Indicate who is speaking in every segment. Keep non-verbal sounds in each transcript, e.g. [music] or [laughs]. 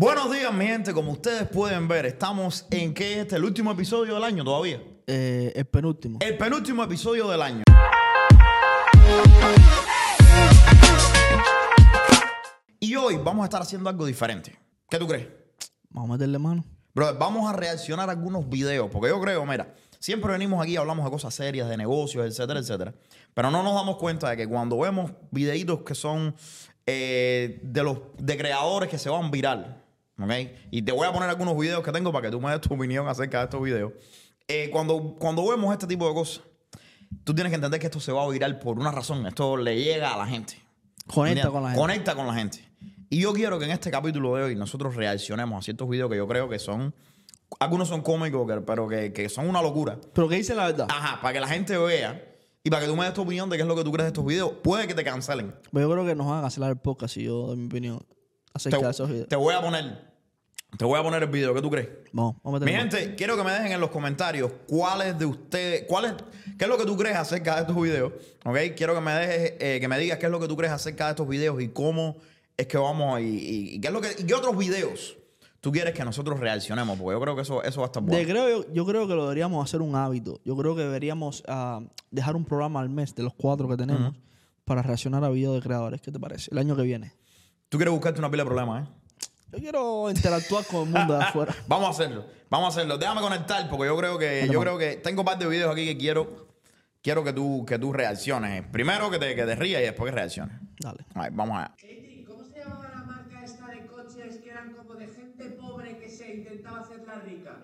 Speaker 1: Buenos días, mi gente. Como ustedes pueden ver, estamos en que este el último episodio del año todavía.
Speaker 2: Eh, el penúltimo.
Speaker 1: El penúltimo episodio del año. Y hoy vamos a estar haciendo algo diferente. ¿Qué tú crees?
Speaker 2: Vamos a meterle mano.
Speaker 1: Bro, vamos a reaccionar a algunos videos, porque yo creo, mira, siempre venimos aquí y hablamos de cosas serias, de negocios, etcétera, etcétera. Pero no nos damos cuenta de que cuando vemos videitos que son eh, de los de creadores que se van viral, ¿ok? Y te voy a poner algunos videos que tengo para que tú me des tu opinión acerca de estos videos. Eh, cuando, cuando vemos este tipo de cosas, tú tienes que entender que esto se va a viral por una razón. Esto le llega a la gente.
Speaker 2: Conecta
Speaker 1: ¿Entiendes?
Speaker 2: con la gente.
Speaker 1: Conecta con la gente. Y yo quiero que en este capítulo de hoy nosotros reaccionemos a ciertos videos que yo creo que son. Algunos son cómicos, pero que, que son una locura.
Speaker 2: Pero que dicen la verdad.
Speaker 1: Ajá, para que la gente vea y para que tú me des tu opinión de qué es lo que tú crees de estos videos. Puede que te cancelen.
Speaker 2: Pero yo creo que nos van a cancelar el podcast si yo doy mi opinión acerca de esos
Speaker 1: Te,
Speaker 2: videos.
Speaker 1: te voy a poner. Te voy a poner el video. ¿Qué tú crees?
Speaker 2: Vamos, vamos a
Speaker 1: Mi gente, quiero que me dejen en los comentarios cuáles de ustedes, cuáles, qué es lo que tú crees acerca de estos videos, ¿ok? Quiero que me dejes, eh, que me digas qué es lo que tú crees acerca de estos videos y cómo es que vamos a, y, qué es lo que, y qué otros videos tú quieres que nosotros reaccionemos, porque yo creo que eso, eso va a estar
Speaker 2: De
Speaker 1: bueno.
Speaker 2: creo, yo, yo creo que lo deberíamos hacer un hábito. Yo creo que deberíamos ah, dejar un programa al mes de los cuatro que tenemos para reaccionar a videos de creadores. ¿Qué te parece? El año que viene.
Speaker 1: Tú quieres buscarte una pila de problemas, ¿eh?
Speaker 2: Yo quiero interactuar con el mundo de [laughs] afuera.
Speaker 1: Vamos a hacerlo, vamos a hacerlo. Déjame conectar, porque yo creo que, yo creo que tengo un par de videos aquí que quiero, quiero que tú, que tú reacciones. Primero que te, que te rías y después que reacciones.
Speaker 2: Dale.
Speaker 1: A ver, vamos allá.
Speaker 3: Katie, ¿cómo se llamaba la marca esta de coches que eran como de gente pobre que se intentaba hacerla rica?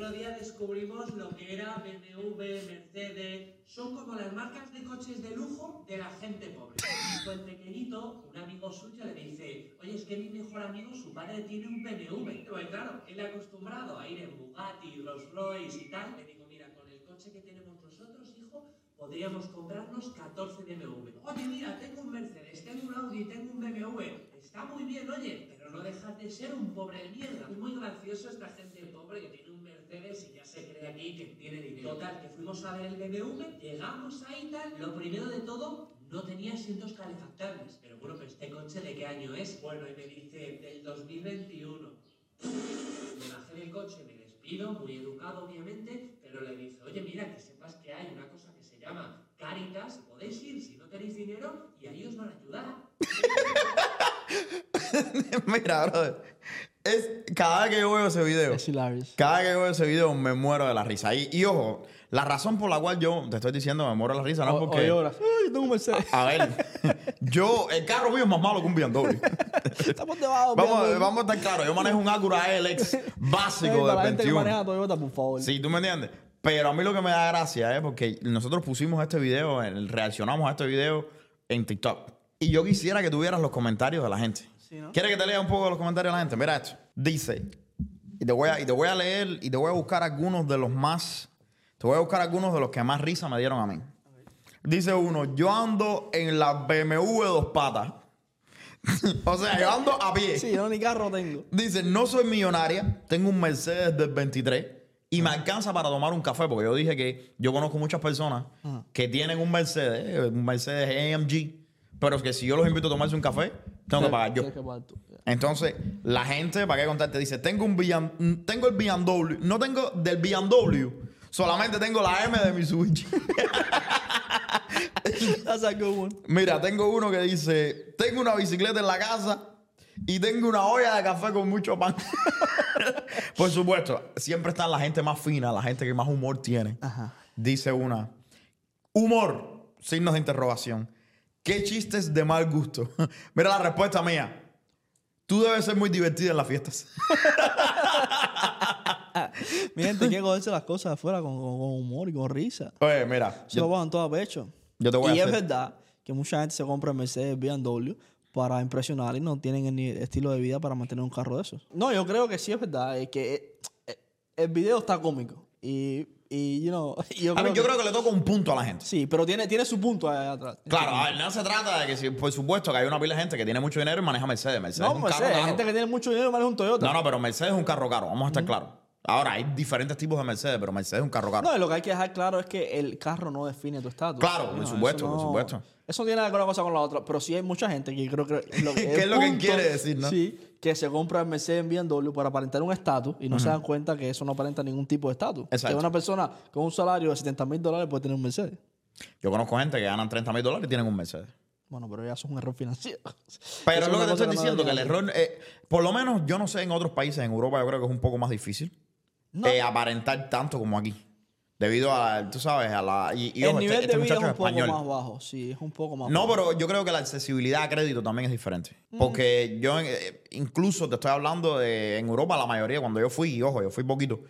Speaker 3: Otro día descubrimos lo que era BMW, Mercedes. Son como las marcas de coches de lujo de la gente pobre. Y el pequeñito, un amigo suyo le dice, oye, es que mi mejor amigo, su padre tiene un BMW. Pues claro, él acostumbrado a ir en Bugatti, Rolls Royce y tal. Le digo, mira, con el coche que tenemos nosotros, hijo, podríamos comprarnos 14 BMW. Oye, mira, tengo un Mercedes, tengo un Audi, tengo un BMW. Está muy bien, oye, pero no dejas de ser un pobre de mierda. Es muy gracioso esta gente pobre que tiene Mercedes y ya se cree aquí que tiene dinero. Total, que fuimos a ver el BMW, llegamos ahí tal. Lo primero de todo, no tenía asientos calefactables. Pero bueno, pero este coche de qué año es? Bueno, y me dice, del 2021. Me bajé del coche, me despido, muy educado obviamente, pero le dice, oye mira, que sepas que hay una cosa que se llama Caritas, podéis ir si no tenéis dinero y ahí os van a ayudar. [laughs]
Speaker 1: Mira, brother. Es, cada vez que yo veo ese video,
Speaker 2: Es
Speaker 1: cada vez que yo veo ese video me muero de la risa. Y, y ojo, la razón por la cual yo te estoy diciendo me muero de la risa no es
Speaker 2: O-
Speaker 1: porque...
Speaker 2: lloras. Ay, tengo un Mercedes.
Speaker 1: a ver, [laughs] yo, el carro mío es más malo que un BMW. [laughs]
Speaker 2: Estamos debajo.
Speaker 1: vamos, vamos a estar claros, yo manejo un Acura LX
Speaker 2: Ey,
Speaker 1: básico
Speaker 2: la
Speaker 1: de
Speaker 2: gente que
Speaker 1: 21.
Speaker 2: maneja Toyota, por favor.
Speaker 1: Sí, tú me entiendes. Pero a mí lo que me da gracia es porque nosotros pusimos este video, reaccionamos a este video en TikTok. Y yo quisiera que tuvieras los comentarios de la gente.
Speaker 2: Sí, ¿no?
Speaker 1: ¿Quieres que te lea un poco los comentarios de la gente? Mira esto. Dice, y te voy a, y te voy a leer y te voy a buscar algunos de los más, te voy a buscar algunos de los que más risa me dieron a mí. Dice uno, yo ando en la BMW dos patas. [laughs] o sea, yo ando a pie.
Speaker 2: Sí, yo ni carro tengo.
Speaker 1: Dice, no soy millonaria, tengo un Mercedes del 23 y me alcanza para tomar un café, porque yo dije que yo conozco muchas personas
Speaker 2: Ajá.
Speaker 1: que tienen un Mercedes, eh, un Mercedes AMG, pero que si yo los invito a tomarse un café, tengo que pagar yo. Entonces, la gente, ¿para qué contarte? Dice, tengo un BM tengo el BMW, no tengo del BMW, solamente tengo la M de Mitsubishi. [laughs]
Speaker 2: That's a good one.
Speaker 1: Mira, tengo uno que dice, tengo una bicicleta en la casa y tengo una olla de café con mucho pan. [laughs] Por supuesto, siempre está la gente más fina, la gente que más humor tiene.
Speaker 2: Ajá.
Speaker 1: Dice una, humor, signos de interrogación. ¿Qué chistes de mal gusto? [laughs] Mira la respuesta mía. Tú debes ser muy divertida en las fiestas. [laughs]
Speaker 2: Mi gente quiere cogerse las cosas afuera con, con- con humor y con risa.
Speaker 1: Oye, mira,
Speaker 2: Se lo
Speaker 1: yo,
Speaker 2: pagan todo a pecho.
Speaker 1: yo te voy
Speaker 2: y
Speaker 1: a
Speaker 2: es
Speaker 1: hacer...
Speaker 2: verdad que mucha gente se compra Mercedes BMW para impresionar y no tienen el estilo de vida para mantener un carro de esos. No, yo creo que sí es verdad. Es que eh, eh, el video está cómico. Y, y you know, [laughs] yo,
Speaker 1: A
Speaker 2: creo
Speaker 1: mí, yo
Speaker 2: que-
Speaker 1: creo que le toca un punto a la gente.
Speaker 2: Sí, pero tiene, tiene su punto ahí atrás.
Speaker 1: Claro, no se trata de que, si- por supuesto, que hay una pila de gente que tiene mucho dinero y maneja Mercedes. Mercedes
Speaker 2: No,
Speaker 1: es un
Speaker 2: Mercedes,
Speaker 1: carro
Speaker 2: hay
Speaker 1: caro.
Speaker 2: gente que tiene mucho dinero y maneja un Toyota.
Speaker 1: No, no, pero Mercedes es un carro caro, vamos a estar claros. Ahora, hay diferentes tipos de Mercedes, pero Mercedes es un carro caro.
Speaker 2: No, y lo que hay que dejar claro es que el carro no define tu estatus.
Speaker 1: Claro, por
Speaker 2: No,
Speaker 1: supuesto, por supuesto.
Speaker 2: Eso tiene nada que ver una cosa con la otra. Pero sí hay mucha gente que creo que. [laughs] Lo
Speaker 1: ¿Qué
Speaker 2: el
Speaker 1: es lo que quiere decir, no?
Speaker 2: Sí, que se compra el Mercedes en BMW para aparentar un estatus y no se dan cuenta que eso no aparenta ningún tipo de estatus.
Speaker 1: Exacto.
Speaker 2: Que una persona con un salario de 70 mil dólares puede tener un Mercedes.
Speaker 1: Yo conozco gente que ganan 30 mil dólares y tienen un Mercedes.
Speaker 2: Bueno, pero ya eso es un error financiero. [laughs]
Speaker 1: Pero es lo que te estoy diciendo, que el error, eh, por lo menos yo no sé en otros países, en Europa yo creo que es un poco más difícil
Speaker 2: No.
Speaker 1: eh, aparentar tanto como aquí. Debido a, tú sabes, a la... Y, y
Speaker 2: el
Speaker 1: ojo, este-
Speaker 2: nivel
Speaker 1: este
Speaker 2: de vida es un poco
Speaker 1: español.
Speaker 2: más bajo, sí, es un poco más
Speaker 1: No,
Speaker 2: bajo.
Speaker 1: pero yo creo que la accesibilidad a crédito también es diferente.
Speaker 2: Mm.
Speaker 1: Porque yo, eh, incluso te estoy hablando de en Europa, la mayoría, cuando yo fui, y ojo, yo fui poquito,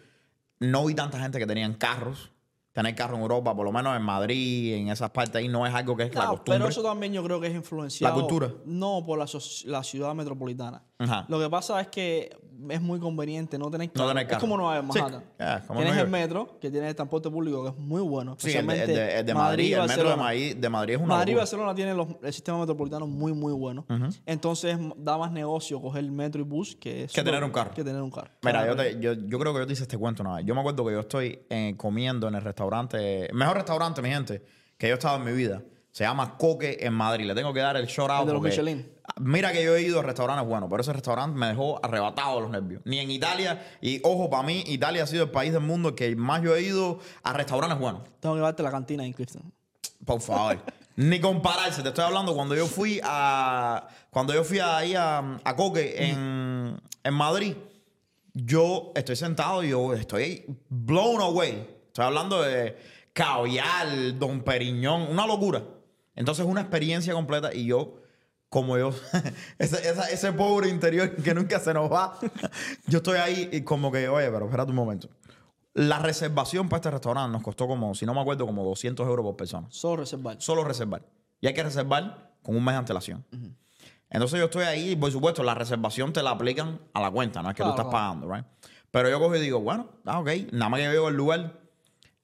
Speaker 1: no vi tanta gente que tenían carros. Tener carro en Europa, por lo menos en Madrid, en esas partes ahí, no es algo que es la costumbre.
Speaker 2: pero eso también yo creo que es influenciado.
Speaker 1: La cultura.
Speaker 2: No, por la, la ciudad metropolitana.
Speaker 1: Ajá.
Speaker 2: Lo que pasa es que es muy conveniente no tener carro.
Speaker 1: tener
Speaker 2: Es
Speaker 1: carro.
Speaker 2: como Nueva York,
Speaker 1: Sí,
Speaker 2: Manhattan.
Speaker 1: ya, como
Speaker 2: Tienes
Speaker 1: Nueva
Speaker 2: el metro, que tiene el transporte público, que es muy bueno.
Speaker 1: Sí, el de, el de-
Speaker 2: especialmente
Speaker 1: el de Madrid, el metro de. Madrid, de Madrid es una
Speaker 2: Madrid y. Barcelona tienen los- el sistema metropolitano muy, muy bueno. Entonces da más negocio coger el metro y bus que,
Speaker 1: Que tener un carro.
Speaker 2: Que tener un carro.
Speaker 1: Mira, yo, te- yo, yo creo que yo te hice este cuento una vez. Yo me acuerdo que yo estoy eh, comiendo en el restaurante, mejor restaurante, mi gente, que yo he estado en mi vida. Se llama Coque en Madrid. Le tengo que dar el shout out.
Speaker 2: El de los Michelin.
Speaker 1: Mira que yo he ido a restaurantes buenos, pero ese restaurante me dejó arrebatado los nervios. Ni en Italia, y ojo, para mí, Italia ha sido el país del mundo que más yo he ido a restaurantes buenos.
Speaker 2: Tengo que llevarte la cantina en Clifton.
Speaker 1: Por favor. [laughs] Ni compararse. Te estoy hablando cuando yo fui a. Cuando yo fui ahí a, a Coque en, en Madrid. Yo estoy sentado y yo estoy blown away. Estoy hablando de caviar, Don Periñón, una locura. Entonces, una experiencia completa y yo, como yo, [laughs] ese, esa- ese pobre interior [laughs] que nunca se nos va, yo estoy ahí y como que, oye, pero espérate un momento. La reservación para este restaurante nos costó como, si no me acuerdo, como 200 euros por persona
Speaker 2: Solo reservar.
Speaker 1: solo reservar. Y hay que reservar con un mes de antelación. Entonces yo estoy ahí y por supuesto la reservación te la aplican a la cuenta, no es que
Speaker 2: Claro,
Speaker 1: tú estás
Speaker 2: claro.
Speaker 1: pagando, right? Pero yo cojo y digo, bueno, ah, ok, nada más que yo llego al lugar,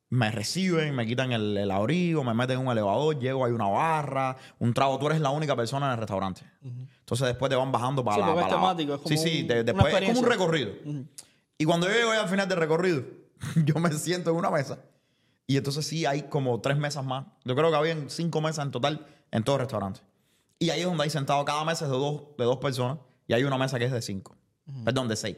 Speaker 1: me reciben, me quitan el, el abrigo, me meten en un elevador, llego, hay una barra, un trago, tú eres la única persona en el restaurante. Entonces después te van bajando para
Speaker 2: Sí,
Speaker 1: la...
Speaker 2: es
Speaker 1: para la-
Speaker 2: temático, es como
Speaker 1: sí, sí,
Speaker 2: un-
Speaker 1: de- después es como un recorrido. Y cuando yo llego al final del recorrido, [laughs] yo me siento en una mesa. Y entonces sí hay como tres mesas más. Yo creo que habían cinco mesas en total en todo el restaurante. Y ahí es donde hay sentado cada mesa es de dos, de dos personas. Y hay una mesa que es de cinco. Perdón, de seis.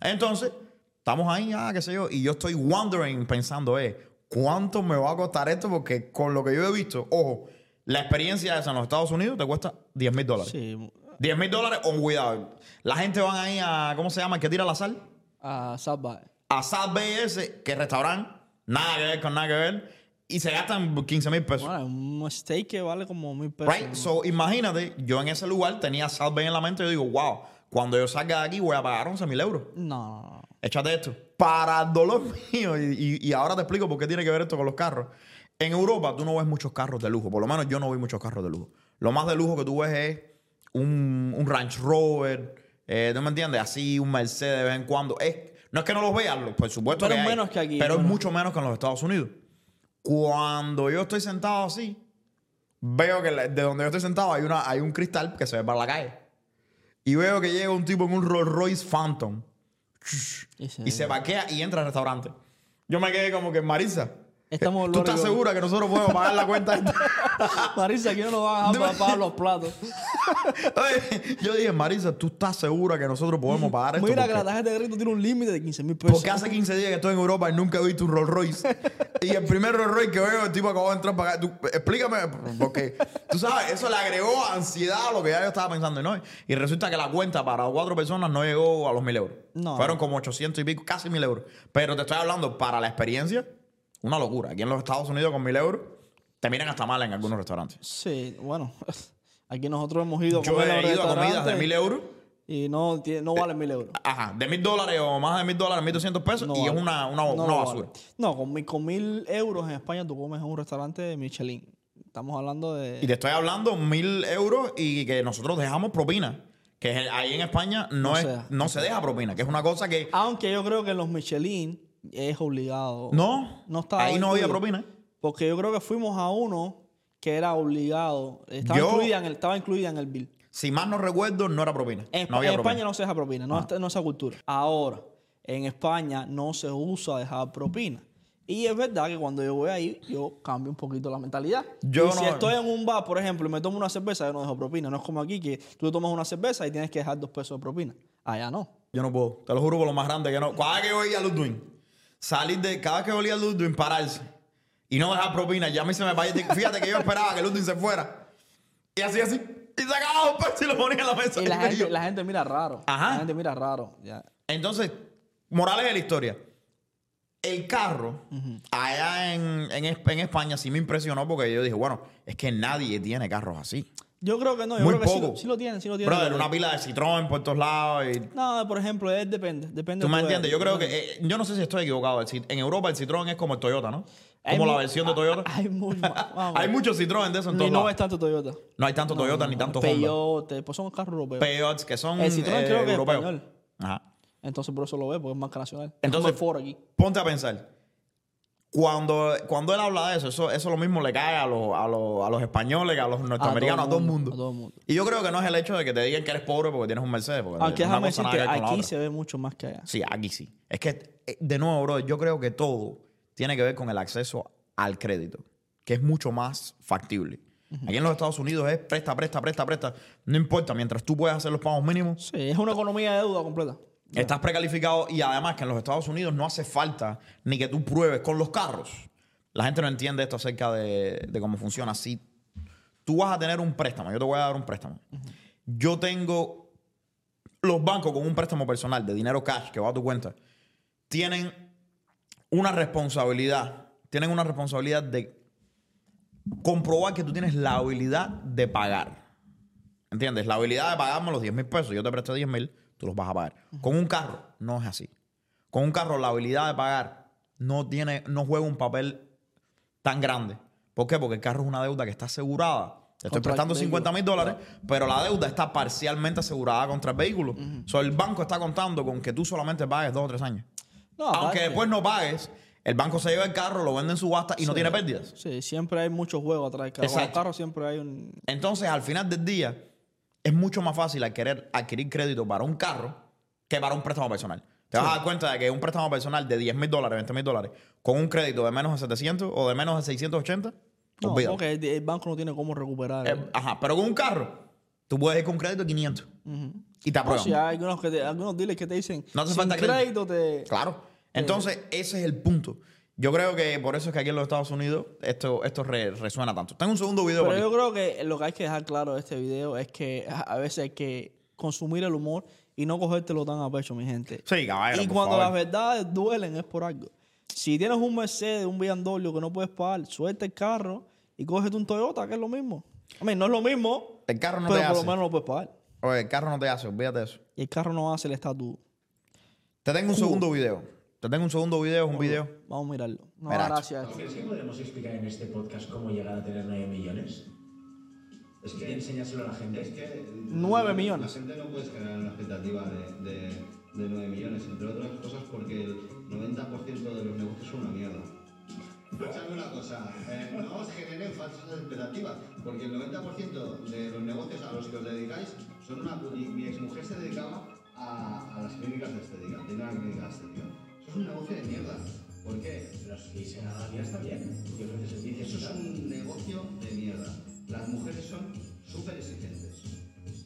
Speaker 1: Entonces, estamos ahí, ah, qué sé yo. Y yo estoy wondering, pensando, eh, ¿cuánto me va a costar esto? Porque con lo que yo he visto, ojo, la experiencia esa en los Estados Unidos te cuesta 10 mil dólares.
Speaker 2: Sí.
Speaker 1: 10 mil dólares o cuidado. La gente van ahí a, ¿cómo se llama? El que tira la sal.
Speaker 2: A South by.
Speaker 1: A South Bay ese, que es restaurante, nada que ver con nada que ver, y se gastan 15 mil pesos.
Speaker 2: Bueno, un steak que vale como mil pesos.
Speaker 1: Right? So, imagínate, yo en ese lugar tenía South Bay en la mente y yo digo, wow, cuando yo salga de aquí voy a pagar 11 mil euros.
Speaker 2: No, no, no.
Speaker 1: Échate esto. Para el dolor [laughs] mío, y, y- y ahora te explico por qué tiene que ver esto con los carros. En Europa tú no ves muchos carros de lujo, por lo menos yo no vi muchos carros de lujo. Lo más de lujo que tú ves es un, un Range Rover, eh, ¿no me entiendes? Así, un Mercedes de vez en cuando. Es, no es que no los veas, lo- por supuesto
Speaker 2: Pero
Speaker 1: que
Speaker 2: es
Speaker 1: hay,
Speaker 2: menos que aquí,
Speaker 1: Pero es mucho menos que en los Estados Unidos. Cuando yo estoy sentado así, veo que de donde yo estoy sentado hay, una, hay un cristal que se ve para la calle. Y veo que llega un tipo en un Rolls Royce Phantom
Speaker 2: Y se-
Speaker 1: vaquea y entra al restaurante. Yo me quedé como que, Marisa,
Speaker 2: Estamos
Speaker 1: ¿tú estás segura que nosotros podemos pagar la cuenta? esta?" [laughs]
Speaker 2: Marisa, aquí no nos van a pagar los platos.
Speaker 1: Oye, yo dije, Marisa, ¿tú estás segura que nosotros podemos pagar esto?
Speaker 2: Mira que la tarjeta de crédito tiene un límite de 15 mil pesos.
Speaker 1: porque hace 15 días que estoy en Europa y nunca he visto un Rolls Royce. y el primer Rolls Royce que veo, el tipo acabó de entrar para acá. Tú, explícame, porque tú sabes, eso le agregó ansiedad a lo que ya yo estaba pensando. Y, no, y resulta que la cuenta para cuatro personas no llegó a los mil euros.
Speaker 2: No.
Speaker 1: Fueron como 800 y pico, casi mil euros. Pero te estoy hablando, para la experiencia, una locura. Aquí en los Estados Unidos con mil euros, te miran hasta mal en algunos restaurantes.
Speaker 2: Sí, bueno. [laughs] Aquí nosotros hemos ido a
Speaker 1: Yo he ido a comidas de mil euros.
Speaker 2: Y no, no valen mil euros.
Speaker 1: Ajá, de mil dólares o más de mil dólares, mil doscientos pesos,
Speaker 2: No
Speaker 1: y
Speaker 2: vale.
Speaker 1: es una, una,
Speaker 2: No
Speaker 1: una
Speaker 2: lo
Speaker 1: basura.
Speaker 2: vale. No, con, mil- con mil euros en España tú comes en un restaurante de Michelin. Estamos hablando de...
Speaker 1: Y te estoy hablando mil euros y que nosotros dejamos propina. Que ahí en España no,
Speaker 2: No
Speaker 1: es,
Speaker 2: se deja.
Speaker 1: no se deja propina, que es una cosa que.
Speaker 2: Aunque yo creo que los Michelin es obligado.
Speaker 1: No,
Speaker 2: No estaba
Speaker 1: ahí no había propina.
Speaker 2: Porque yo creo que fuimos a uno que era obligado. Estaba,
Speaker 1: Yo-
Speaker 2: incluida, en el, estaba incluida en el bill.
Speaker 1: Si más no recuerdo, no era propina.
Speaker 2: En,
Speaker 1: no había
Speaker 2: en
Speaker 1: propina.
Speaker 2: España no se deja propina, no, está- no esa cultura. Ahora, en España no se usa dejar propina. Y es verdad que cuando yo voy ahí, yo cambio un poquito la mentalidad.
Speaker 1: Yo
Speaker 2: y si
Speaker 1: no-
Speaker 2: estoy en un bar, por ejemplo, y me tomo una cerveza, yo no dejo propina. No es como aquí que tú tomas una cerveza y tienes que dejar dos pesos de propina. Allá no.
Speaker 1: Yo no puedo. Te lo juro por lo más grande que no. Cada que yo veía a Ludwig, salir de. Cada vez que olía Ludwig, pararse. Y no dejar propina. Ya a mí se me vaya. Fíjate que yo esperaba que Ludwig se fuera. Y así, así. Y sacaba dos pesos y lo ponía en la mesa.
Speaker 2: Y la gente,
Speaker 1: yo-
Speaker 2: la gente mira raro.
Speaker 1: Ajá.
Speaker 2: La gente mira raro. Ya.
Speaker 1: Entonces, morales de la historia. El carro, allá en, en, en España, sí me impresionó porque yo dije, bueno, es que nadie tiene carros así.
Speaker 2: Yo creo que no. Yo
Speaker 1: Muy
Speaker 2: creo que sí sí lo tienen, sí lo tienen.
Speaker 1: Brother, una pila de Citroën por todos lados. Y,
Speaker 2: No, por ejemplo, es, depende. depende
Speaker 1: ¿Tú me entiendes? Yo creo que, eh, yo no sé si estoy equivocado. el Cit- en Europa el Citroën es como el Toyota, ¿no? Como la versión de Toyota. [laughs]
Speaker 2: Hay mucho. [laughs] vamos.
Speaker 1: Hay muchos Citroën de eso en todos
Speaker 2: no
Speaker 1: lados.
Speaker 2: es tanto Toyota.
Speaker 1: No hay tanto Toyota ni tanto Honda.
Speaker 2: Peyote, pues son carros europeos.
Speaker 1: Peyotes que son
Speaker 2: El Citroën
Speaker 1: eh,
Speaker 2: creo que es
Speaker 1: europeos.
Speaker 2: español.
Speaker 1: Ajá.
Speaker 2: Entonces por eso lo ve, porque es marca nacional.
Speaker 1: Entonces-
Speaker 2: el Ford aquí.
Speaker 1: Ponte a pensar. Cuando, cuando él habla de eso, eso, eso lo mismo le cae a los, a los, a los españoles, a los norteamericanos, a todo el mundo.
Speaker 2: A todo el mundo.
Speaker 1: Y yo creo que no es el hecho de que te digan que eres pobre porque tienes un Mercedes. Porque
Speaker 2: Aunque déjame decir que aquí se ve mucho más que allá.
Speaker 1: Sí, aquí sí. Es que, eh, de nuevo, bro, yo creo que todo tiene que ver con el acceso al crédito, que es mucho más factible. Aquí en los Estados Unidos es presta, presta, presta, presta. No importa, mientras tú puedas hacer los pagos mínimos,
Speaker 2: Sí, es una economía de deuda completa.
Speaker 1: Estás precalificado y además que en los Estados Unidos no hace falta ni que tú pruebes con los carros. La gente no entiende esto acerca de, de cómo funciona. Si tú vas a tener un préstamo, yo te voy a dar un préstamo. Yo tengo los bancos con un préstamo personal de dinero cash que va a tu cuenta, tienen una responsabilidad, tienen una responsabilidad de comprobar que tú tienes la habilidad de pagar. ¿Entiendes? La habilidad de pagarme los 10 mil pesos. Yo te presté 10 mil, tú los vas a pagar. Con un carro no es así. Con un carro la habilidad de pagar no tiene, no juega un papel tan grande. ¿Por qué? Porque el carro es una deuda que está asegurada. Te estoy
Speaker 2: el
Speaker 1: prestando
Speaker 2: vehículo.
Speaker 1: 50 mil dólares, pero la deuda está parcialmente asegurada contra el vehículo. O sea, el banco está contando con que tú solamente pagues dos o tres años.
Speaker 2: No,
Speaker 1: Aunque después no pagues, el banco se lleva el carro, lo vende en subasta y no tiene pérdidas.
Speaker 2: Sí, siempre hay muchos juegos atrás del carro.
Speaker 1: Exacto.
Speaker 2: carros siempre hay un...
Speaker 1: Entonces, al final del día, es mucho más fácil al querer adquirir crédito para un carro que para un préstamo personal. Te vas a dar cuenta de que un préstamo personal de 10 mil dólares, 20 mil dólares, con un crédito de menos de 700 o de menos de 680,
Speaker 2: No,
Speaker 1: olvídalo.
Speaker 2: porque el, el banco no tiene cómo recuperar.
Speaker 1: Eh, ajá, pero con un carro, tú puedes ir con crédito de 500 y te aprueban.
Speaker 2: sí, hay algunos, que te- algunos dealers que te dicen,
Speaker 1: No hace falta crédito".
Speaker 2: crédito te...
Speaker 1: Claro. Entonces, ese es el punto. Yo creo que por eso es que aquí en los Estados Unidos esto, esto re- resuena tanto. Tengo un segundo video
Speaker 2: Pero yo creo que lo que hay que dejar claro de este video es que a veces hay que consumir el humor y no cogértelo tan a pecho, mi gente.
Speaker 1: Sí, caballero,
Speaker 2: y
Speaker 1: por
Speaker 2: cuando
Speaker 1: favor.
Speaker 2: las verdades duelen es por algo. Si tienes un Mercedes, un BMW que no puedes pagar, suelta el carro y cógete un Toyota, que es lo mismo. A mí, no es lo mismo,
Speaker 1: El carro no
Speaker 2: pero
Speaker 1: te
Speaker 2: por lo
Speaker 1: hace.
Speaker 2: menos lo puedes pagar.
Speaker 1: Oye, el carro no te hace, olvídate de eso.
Speaker 2: Y el carro no hace el estatus.
Speaker 1: Te tengo un segundo video. Te tengo un segundo video, es un video.
Speaker 2: Vamos a mirarlo. No,
Speaker 1: Mira,
Speaker 2: gracias.
Speaker 3: ¿Crees que podemos explicar en este podcast cómo llegar a tener 9 millones? Es que enseñárselo a la gente.
Speaker 4: Es que
Speaker 2: 9 millones.
Speaker 4: La gente no puede generar una expectativa de, de, de 9 millones, entre otras cosas porque el 90% de los negocios son una mierda. Escuchadme una cosa, eh, no os generen falsas expectativas, porque el 90% de los negocios a los que os dedicáis son una... Mi, exmujer se dedicaba a, a las clínicas de estética, tiene una clínica de estética. Es un negocio de mierda. ¿Por qué?
Speaker 3: Pero si se gana ya está bien. Porque ofrece servicios
Speaker 4: Eso es un negocio de mierda. Las mujeres son súper exigentes.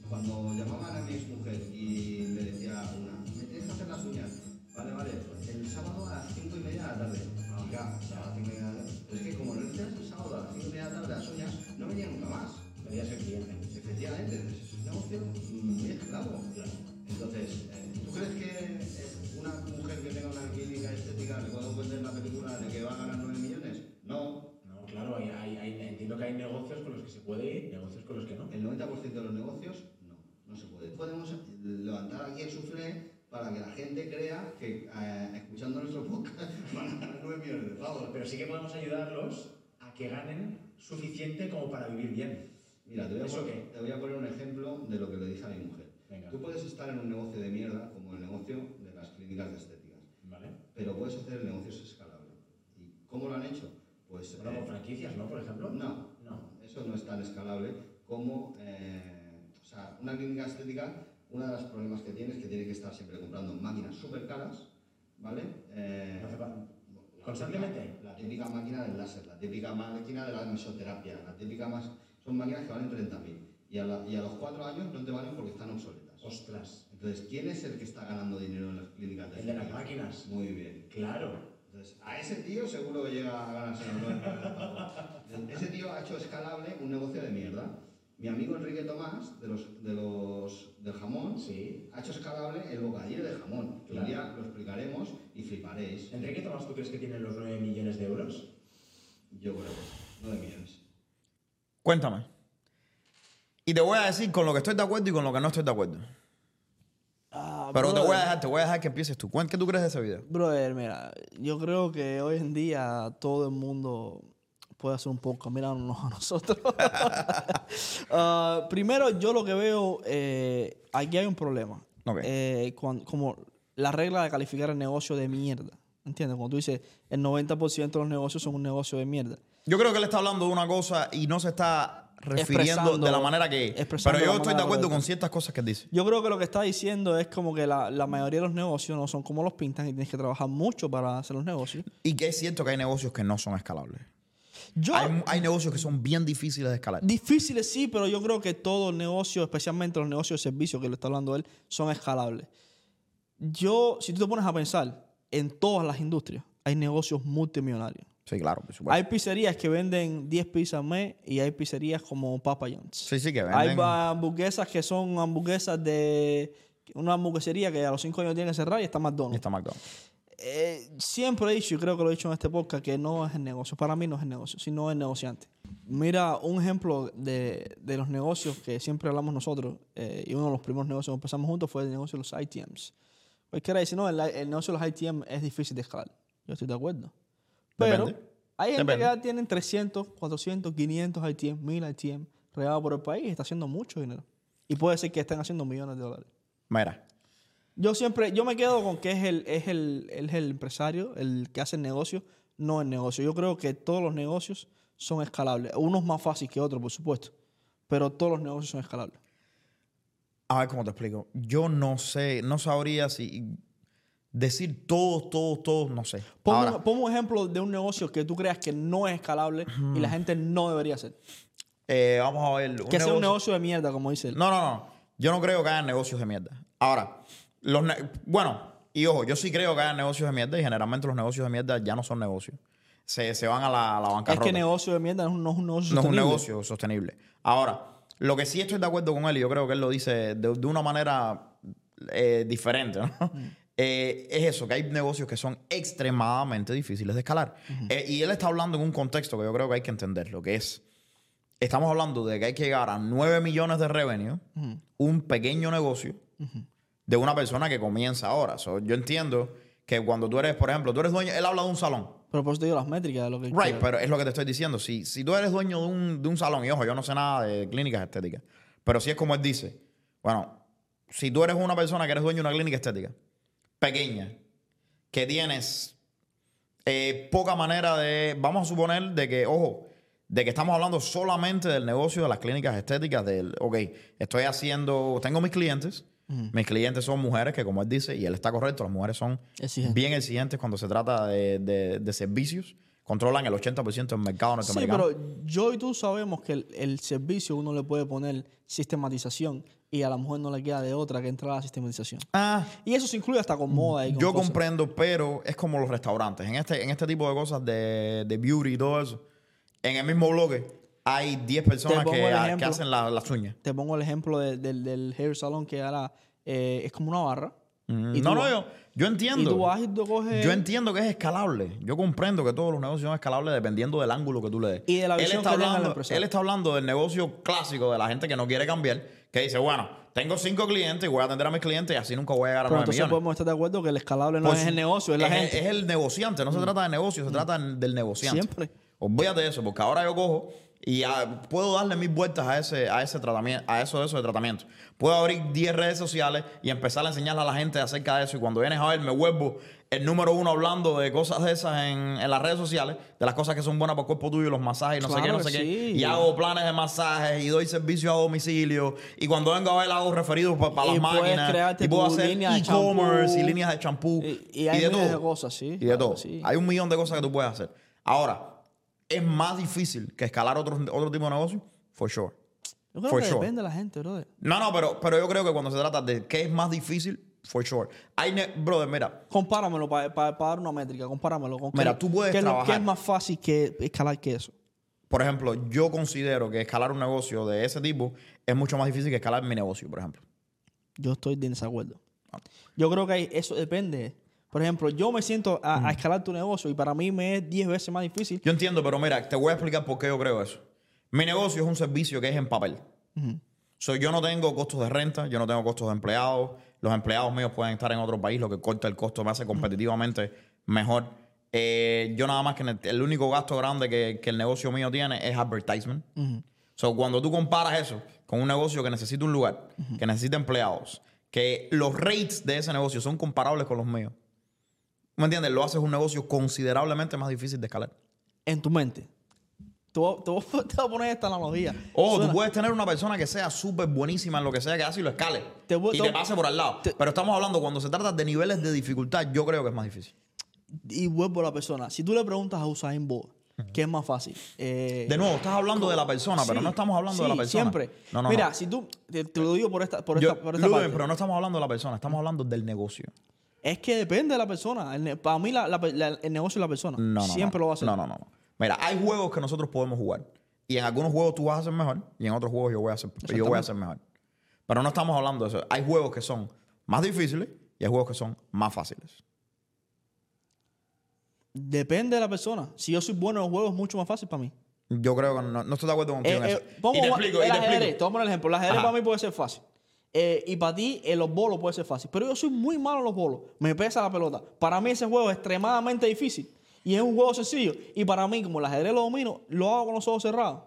Speaker 4: Cuando llamaban a mi exmujer y le decía a una, ¿me tienes que hacer las uñas? Vale, vale, el sábado a las 5 y media de la tarde. Y claro, a las 5 y media de la tarde. Es que como no le hacías el sábado a las 5 y media de la tarde las uñas, no venía nunca más.
Speaker 3: Querías el cliente.
Speaker 4: Efectivamente, es un negocio muy esclavo. Entonces, eh, ¿tú crees que
Speaker 3: hay, entiendo que hay negocios con los que se puede ir, negocios con los que no.
Speaker 4: El 90% de los negocios no, no se puede. Podemos levantar aquí el suflé para que la gente crea que eh, escuchando nuestro podcast [laughs] van a ganar 9 millones de pavos.
Speaker 3: Pero sí que podemos ayudarlos a que ganen suficiente como para vivir bien.
Speaker 4: Mira, te voy, a
Speaker 3: ¿Eso
Speaker 4: poner, te voy a poner un ejemplo de lo que le dije a mi mujer.
Speaker 3: Venga.
Speaker 4: Tú puedes estar en un negocio de mierda como el negocio de las clínicas de estéticas,
Speaker 3: ¿Vale?
Speaker 4: pero puedes hacer el negocio escalable. ¿Y cómo lo han hecho? Pues
Speaker 3: Bueno,
Speaker 4: eh,
Speaker 3: con franquicias, ¿no? Por ejemplo.
Speaker 4: No,
Speaker 3: No.
Speaker 4: eso no es tan escalable como, eh, o sea, una clínica estética, uno de los problemas que tiene es que tiene que estar siempre comprando máquinas súper caras ¿vale? Eh,
Speaker 3: No hace Constantemente.
Speaker 4: típica- La típica máquina del láser, la típica máquina de la mesoterapia, la típica más... Son máquinas que valen 30.000 y, a la- y a los cuatro años no te valen porque están obsoletas.
Speaker 3: Ostras.
Speaker 4: Entonces, ¿quién es el que está ganando dinero en las clínicas de
Speaker 3: El de las máquinas.
Speaker 4: Muy bien.
Speaker 3: Claro.
Speaker 4: Entonces, a ese tío seguro que llega a ganarse el. Ese tío ha hecho escalable un negocio de mierda. Mi amigo Enrique Tomás, de los, de los, del jamón,
Speaker 3: Sí.
Speaker 4: ha hecho escalable el bocadillo de jamón. Que un día lo explicaremos y fliparéis.
Speaker 3: Enrique Tomás, ¿tú crees que tiene los 9 millones de euros?
Speaker 4: Yo creo, 9 millones.
Speaker 1: Cuéntame. Y te voy a decir con lo que estoy de acuerdo y con lo que no estoy de acuerdo. Pero te voy a dejar, te voy a dejar que empieces tú. ¿Qué tú crees de ese video?
Speaker 2: Brother, mira, yo creo que hoy en día todo el mundo puede hacer un poco, mirándonos a nosotros. [laughs] Ah, primero, yo lo que veo, eh, aquí hay un problema.
Speaker 1: Ok.
Speaker 2: Eh, cuan- como la regla de calificar el negocio de mierda. ¿Entiendes? Cuando tú dices el 90% de los negocios son un negocio de mierda.
Speaker 1: Yo creo que él está hablando de una cosa y no se está refiriendo de la manera que Pero yo estoy de acuerdo con ciertas cosas que él dice.
Speaker 2: Yo creo que lo que está diciendo es como que la, la mayoría de los negocios no son como los pintan y tienes que trabajar mucho para hacer los negocios.
Speaker 1: Y que es cierto que hay negocios que no son escalables.
Speaker 2: Yo,
Speaker 1: Hay, hay negocios que son bien difíciles de escalar.
Speaker 2: Difíciles sí, pero yo creo que todo negocio, especialmente los negocios de servicio que le está hablando él, son escalables. Yo, si tú te pones a pensar, en todas las industrias hay negocios multimillonarios.
Speaker 1: Sí, claro, por supuesto.
Speaker 2: Hay pizzerías que venden 10 pizzas al mes y hay pizzerías como Papa John's.
Speaker 1: Sí, sí, que
Speaker 2: Hay
Speaker 1: venden.
Speaker 2: ba- hamburguesas que son hamburguesas de una hamburguesería que a los 5 años tiene que cerrar y está
Speaker 1: Y
Speaker 2: McDonald's.
Speaker 1: está McDonald's.
Speaker 2: Eh, siempre he dicho, y creo que lo he dicho en este podcast, que no es el negocio. Para mí no es el negocio, sino el negociante. Mira, un ejemplo de, de los negocios que siempre hablamos nosotros, eh, y uno de los primeros negocios que empezamos juntos fue el negocio de los ITMs. Cualquiera dice, no, el, el negocio de los ITM es difícil de escalar. Yo estoy de acuerdo. Pero
Speaker 1: Depende.
Speaker 2: hay gente
Speaker 1: Depende.
Speaker 2: que ya tiene 300, 400, 500 ITM, 1000 ITM regados por el país y está haciendo mucho dinero. Y puede ser que estén haciendo millones de dólares.
Speaker 1: Mira,
Speaker 2: Yo siempre, yo me quedo con que es el, es el, es el empresario, el que hace el negocio, no el negocio. Yo creo que todos los negocios son escalables. Unos más fáciles que otros, por supuesto. Pero todos los negocios son escalables.
Speaker 1: a ver cómo te explico. Yo no sé, no sabría si decir todos, todos, todos, no sé. Ahora,
Speaker 2: un- ejemplo de un negocio que tú creas que no es escalable y la gente no debería hacer.
Speaker 1: eh, vamos a ver. un
Speaker 2: que sea un
Speaker 1: negocio-
Speaker 2: negocio de mierda, como dice él.
Speaker 1: No, no, no. Yo no creo que hayan negocios de mierda. Ahora, los ne- bueno, y ojo, yo sí creo que hayan negocios de mierda y generalmente los negocios de mierda ya no son negocios. Se, se van a la, la
Speaker 2: es
Speaker 1: bancarrota.
Speaker 2: que negocio de mierda no es un, no es un negocio
Speaker 1: no es un
Speaker 2: sostenible.
Speaker 1: negocio sostenible. Ahora, lo que sí estoy de acuerdo con él, y yo creo que él lo dice de, de una manera eh, diferente, ¿no?
Speaker 2: Mm.
Speaker 1: Eh, es eso, que hay negocios que son extremadamente difíciles de escalar. Eh, y él está hablando en un contexto que yo creo que hay que entender, lo que es, estamos hablando de que hay que llegar a 9 millones de revenue, un pequeño negocio de una persona que comienza ahora. So, yo entiendo que cuando tú eres, por ejemplo, tú eres dueño, él habla de un salón.
Speaker 2: Pero por eso te digo las métricas de lo que
Speaker 1: Right,
Speaker 2: quiero.
Speaker 1: pero es lo que te estoy diciendo. Si, si tú eres dueño de un, de un salón, y ojo, yo no sé nada de clínicas estéticas, pero si es como él dice, bueno, si tú eres una persona que eres dueño de una clínica estética pequeña, que tienes eh, poca manera de, vamos a suponer de que, ojo, de que estamos hablando solamente del negocio de las clínicas estéticas, del, ok, estoy haciendo, tengo mis clientes, mis clientes son mujeres que como él dice, y él está correcto, las mujeres son bien exigentes cuando se trata de, de- de servicios, controlan el 80% del mercado
Speaker 2: Sí,
Speaker 1: norteamericano.
Speaker 2: pero yo y tú sabemos que el, el servicio uno le puede poner sistematización y a la mujer no le queda de otra que entrar a la sistematización.
Speaker 1: Ah,
Speaker 2: Y eso se incluye hasta con moda y con
Speaker 1: yo
Speaker 2: cosas.
Speaker 1: comprendo, pero es como los restaurantes. En este, en este tipo de cosas de, de beauty y todo eso, en el mismo bloque hay 10 personas que, que hacen la- las uñas.
Speaker 2: Te pongo el ejemplo de- del, del hair salon que ahora eh, es como una barra.
Speaker 1: Mm, no, no,
Speaker 2: vas-
Speaker 1: yo, yo entiendo.
Speaker 2: Y tú vas y tú coges...
Speaker 1: Yo entiendo que es escalable. Yo comprendo que todos los negocios son escalables dependiendo del ángulo que tú le des.
Speaker 2: Y de la
Speaker 1: él
Speaker 2: visión
Speaker 1: está
Speaker 2: que
Speaker 1: hablando. Él está hablando del negocio clásico de la gente que no quiere cambiar, que dice, bueno, tengo cinco clientes y voy a atender a mis clientes y así nunca voy a llegar a
Speaker 2: pero
Speaker 1: 9
Speaker 2: entonces
Speaker 1: millones.
Speaker 2: podemos estar de acuerdo que el escalable no
Speaker 1: Pues,
Speaker 2: es el negocio, es la
Speaker 1: es,
Speaker 2: gente.
Speaker 1: Es el negociante, no se trata de negocio, se trata del negociante.
Speaker 2: Siempre.
Speaker 1: Olvídate de eso, porque ahora yo cojo Y ah, puedo darle mil vueltas a ese, a ese tratamiento, a eso de eso de tratamiento. Puedo abrir 10 redes sociales y empezar a enseñarle a la gente acerca de eso. Y cuando vienes a ver, me vuelvo el número uno hablando de cosas de esas en, en las redes sociales, de las cosas que son buenas para el cuerpo tuyo, los masajes, no sé qué, no sé qué. Y hago planes de masajes y doy servicio a domicilio. Y cuando vengo a ver, hago referidos para
Speaker 2: Y
Speaker 1: las máquinas. Y puedo hacer
Speaker 2: de
Speaker 1: e-commerce y líneas de champú.
Speaker 2: Y- y hay
Speaker 1: de
Speaker 2: miles
Speaker 1: todo.
Speaker 2: de cosas, sí,
Speaker 1: Y de todo.
Speaker 2: sí.
Speaker 1: Hay un millón de cosas que tú puedes hacer. Ahora, ¿es más difícil que escalar otro, otro tipo de negocio? For sure.
Speaker 2: Yo creo
Speaker 1: For
Speaker 2: que
Speaker 1: sure.
Speaker 2: depende de la gente, brother.
Speaker 1: No, no, pero, pero yo creo que cuando se trata de qué es más difícil, for sure. Hay, brother, mira,
Speaker 2: Compáramelo para dar una métrica, compáramelo con
Speaker 1: Mira,
Speaker 2: qué-
Speaker 1: tú puedes
Speaker 2: qué es
Speaker 1: trabajar.
Speaker 2: ¿Qué es más fácil que escalar que eso?
Speaker 1: por ejemplo, yo considero que escalar un negocio de ese tipo es mucho más difícil que escalar mi negocio, por ejemplo.
Speaker 2: Yo estoy en desacuerdo. Yo creo que eso depende. Por ejemplo, yo me siento a, a escalar tu negocio y para mí me es 10 veces más difícil.
Speaker 1: Yo entiendo, pero mira, te voy a explicar por qué yo creo eso. Mi negocio es un servicio que es en papel. So, yo no tengo costos de renta, yo no tengo costos de empleados. Los empleados míos pueden estar en otro país, lo que corta el costo me hace competitivamente mejor. Eh, yo nada más que el, el único gasto grande que, que el negocio mío tiene es advertisement. So, cuando tú comparas eso con un negocio que necesita un lugar, que necesita empleados, que los rates de ese negocio son comparables con los míos, ¿me entiendes? Lo haces un negocio considerablemente más difícil de escalar.
Speaker 2: En tu mente. Te voy, [laughs] te voy- a poner esta analogía.
Speaker 1: O
Speaker 2: Suena-
Speaker 1: tú puedes tener una persona que sea súper buenísima en lo que sea que hace y lo escale.
Speaker 2: Te voy-
Speaker 1: y
Speaker 2: te-
Speaker 1: te pase por al lado.
Speaker 2: te-
Speaker 1: Pero estamos hablando cuando se trata de niveles de dificultad, yo creo que es más difícil.
Speaker 2: Y vuelvo a la persona. Si tú le preguntas a Usain Bolt, ¿qué es más fácil? Eh,
Speaker 1: De nuevo, estás hablando de la persona, pero no estamos hablando de la persona.
Speaker 2: Siempre.
Speaker 1: No, no,
Speaker 2: Mira,
Speaker 1: no.
Speaker 2: si tú. Te, te lo digo por esta, por
Speaker 1: Yo-
Speaker 2: esta, por esta parte.
Speaker 1: pero no estamos hablando de la persona, estamos hablando del negocio.
Speaker 2: Es que depende de la persona. El para mí, la- la- la- el negocio es la persona.
Speaker 1: No, no.
Speaker 2: Siempre
Speaker 1: no.
Speaker 2: lo va a hacer.
Speaker 1: No, no, no, no. Mira, hay juegos que nosotros podemos jugar. Y en algunos juegos tú vas a ser mejor y en otros juegos yo voy a ser, yo voy a ser mejor. Pero no estamos hablando de eso. Hay juegos que son más difíciles y hay juegos que son más fáciles.
Speaker 2: Depende de la persona. Si yo soy bueno en los juegos, es mucho más fácil para mí.
Speaker 1: Yo creo que no, no estoy de acuerdo contigo
Speaker 2: Eh,
Speaker 1: en
Speaker 2: eh,
Speaker 1: eso.
Speaker 2: vamos
Speaker 1: y te explico, y
Speaker 2: el
Speaker 1: te
Speaker 2: ajedrez,
Speaker 1: explico.
Speaker 2: te voy a poner el ejemplo. El ajedrez
Speaker 1: Ajá.
Speaker 2: para mí puede ser fácil. Eh, y para ti, en los bolos puede ser fácil. Pero yo soy muy malo en los bolos. Me pesa la pelota. Para mí ese juego es extremadamente difícil. Y es un juego sencillo. Y para mí, como el ajedrez lo domino, lo hago con los ojos cerrados.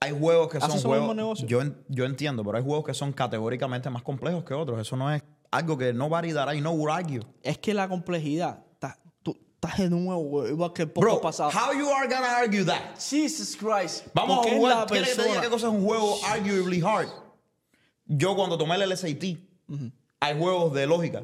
Speaker 1: Hay juegos que son juegos. Yo, yo entiendo, pero hay juegos que son categóricamente más complejos que otros. Eso no es algo que that I know would argue.
Speaker 2: Es que la complejidad, está- tú estás de nuevo, igual que el poco
Speaker 1: Bro,
Speaker 2: pasado.
Speaker 1: how you are gonna argue that?
Speaker 2: Jesus Christ.
Speaker 1: Vamos a jugar.
Speaker 2: la
Speaker 1: ¿Quieres que te diga qué cosa es un juego arguably hard? Yo cuando tomé el LSAT, hay juegos de lógica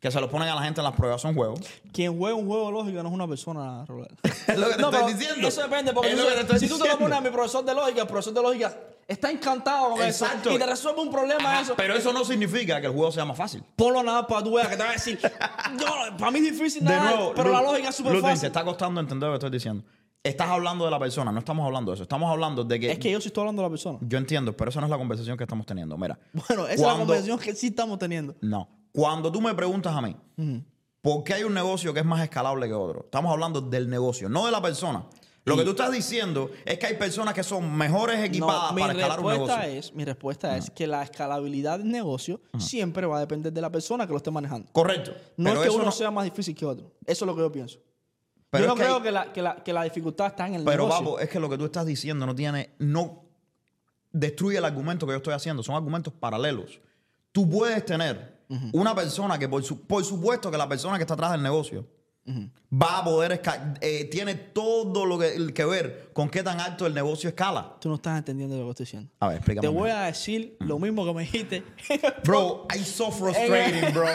Speaker 1: que se los ponen a la gente en las pruebas. Son juegos.
Speaker 2: Quien juega un juego lógico no es una persona. [laughs]
Speaker 1: Es lo que te
Speaker 2: No,
Speaker 1: estoy diciendo.
Speaker 2: Eso depende, porque
Speaker 1: Es
Speaker 2: tú
Speaker 1: estoy
Speaker 2: si tú te lo pones a mi profesor de lógica, el profesor de lógica está encantado con
Speaker 1: Exacto.
Speaker 2: eso y te resuelve un problema
Speaker 1: Ajá,
Speaker 2: eso.
Speaker 1: Pero eso no significa que el juego sea más fácil.
Speaker 2: Ponlo nada para tu que te va a decir, [laughs] no, para mí es difícil
Speaker 1: De
Speaker 2: nada,
Speaker 1: nuevo,
Speaker 2: pero la
Speaker 1: Lu-
Speaker 2: lógica es súper
Speaker 1: Ludwig, te
Speaker 2: fácil.
Speaker 1: está costando entender lo que estoy diciendo. Estás hablando de la persona, no estamos hablando de eso. Estamos hablando de que.
Speaker 2: Es que yo sí estoy hablando de la persona.
Speaker 1: Yo entiendo, pero esa no es la conversación que estamos teniendo. Mira.
Speaker 2: Bueno, esa es la conversación que sí estamos teniendo.
Speaker 1: No. Cuando tú me preguntas a mí, ¿por qué hay un negocio que es más escalable que otro? Estamos hablando del negocio, no de la persona. Lo que tú estás diciendo es que hay personas que son mejores equipadas
Speaker 2: No,
Speaker 1: para escalar un
Speaker 2: respuesta
Speaker 1: negocio.
Speaker 2: es, mi respuesta es que la escalabilidad del negocio siempre va a depender de la persona que lo esté manejando.
Speaker 1: Correcto.
Speaker 2: No
Speaker 1: pero
Speaker 2: es que uno
Speaker 1: no-
Speaker 2: sea más difícil que otro. Eso es lo que yo pienso.
Speaker 1: Pero
Speaker 2: yo no
Speaker 1: que
Speaker 2: creo
Speaker 1: hay-
Speaker 2: que, la, que, la, que la dificultad está en el
Speaker 1: Pero
Speaker 2: negocio.
Speaker 1: papo, es que lo que tú estás diciendo no tiene, no destruye el argumento que yo estoy haciendo. Son argumentos paralelos. Tú puedes tener una persona que, por, su- por supuesto que la persona que está atrás del negocio va a poder, eh, tiene todo lo que, que ver con qué tan alto el negocio escala.
Speaker 2: Tú no estás entendiendo lo que estoy diciendo.
Speaker 1: A ver, explícame.
Speaker 2: Te voy a decir lo mismo que me dijiste.
Speaker 1: Bro, [laughs] it's so frustrating, bro.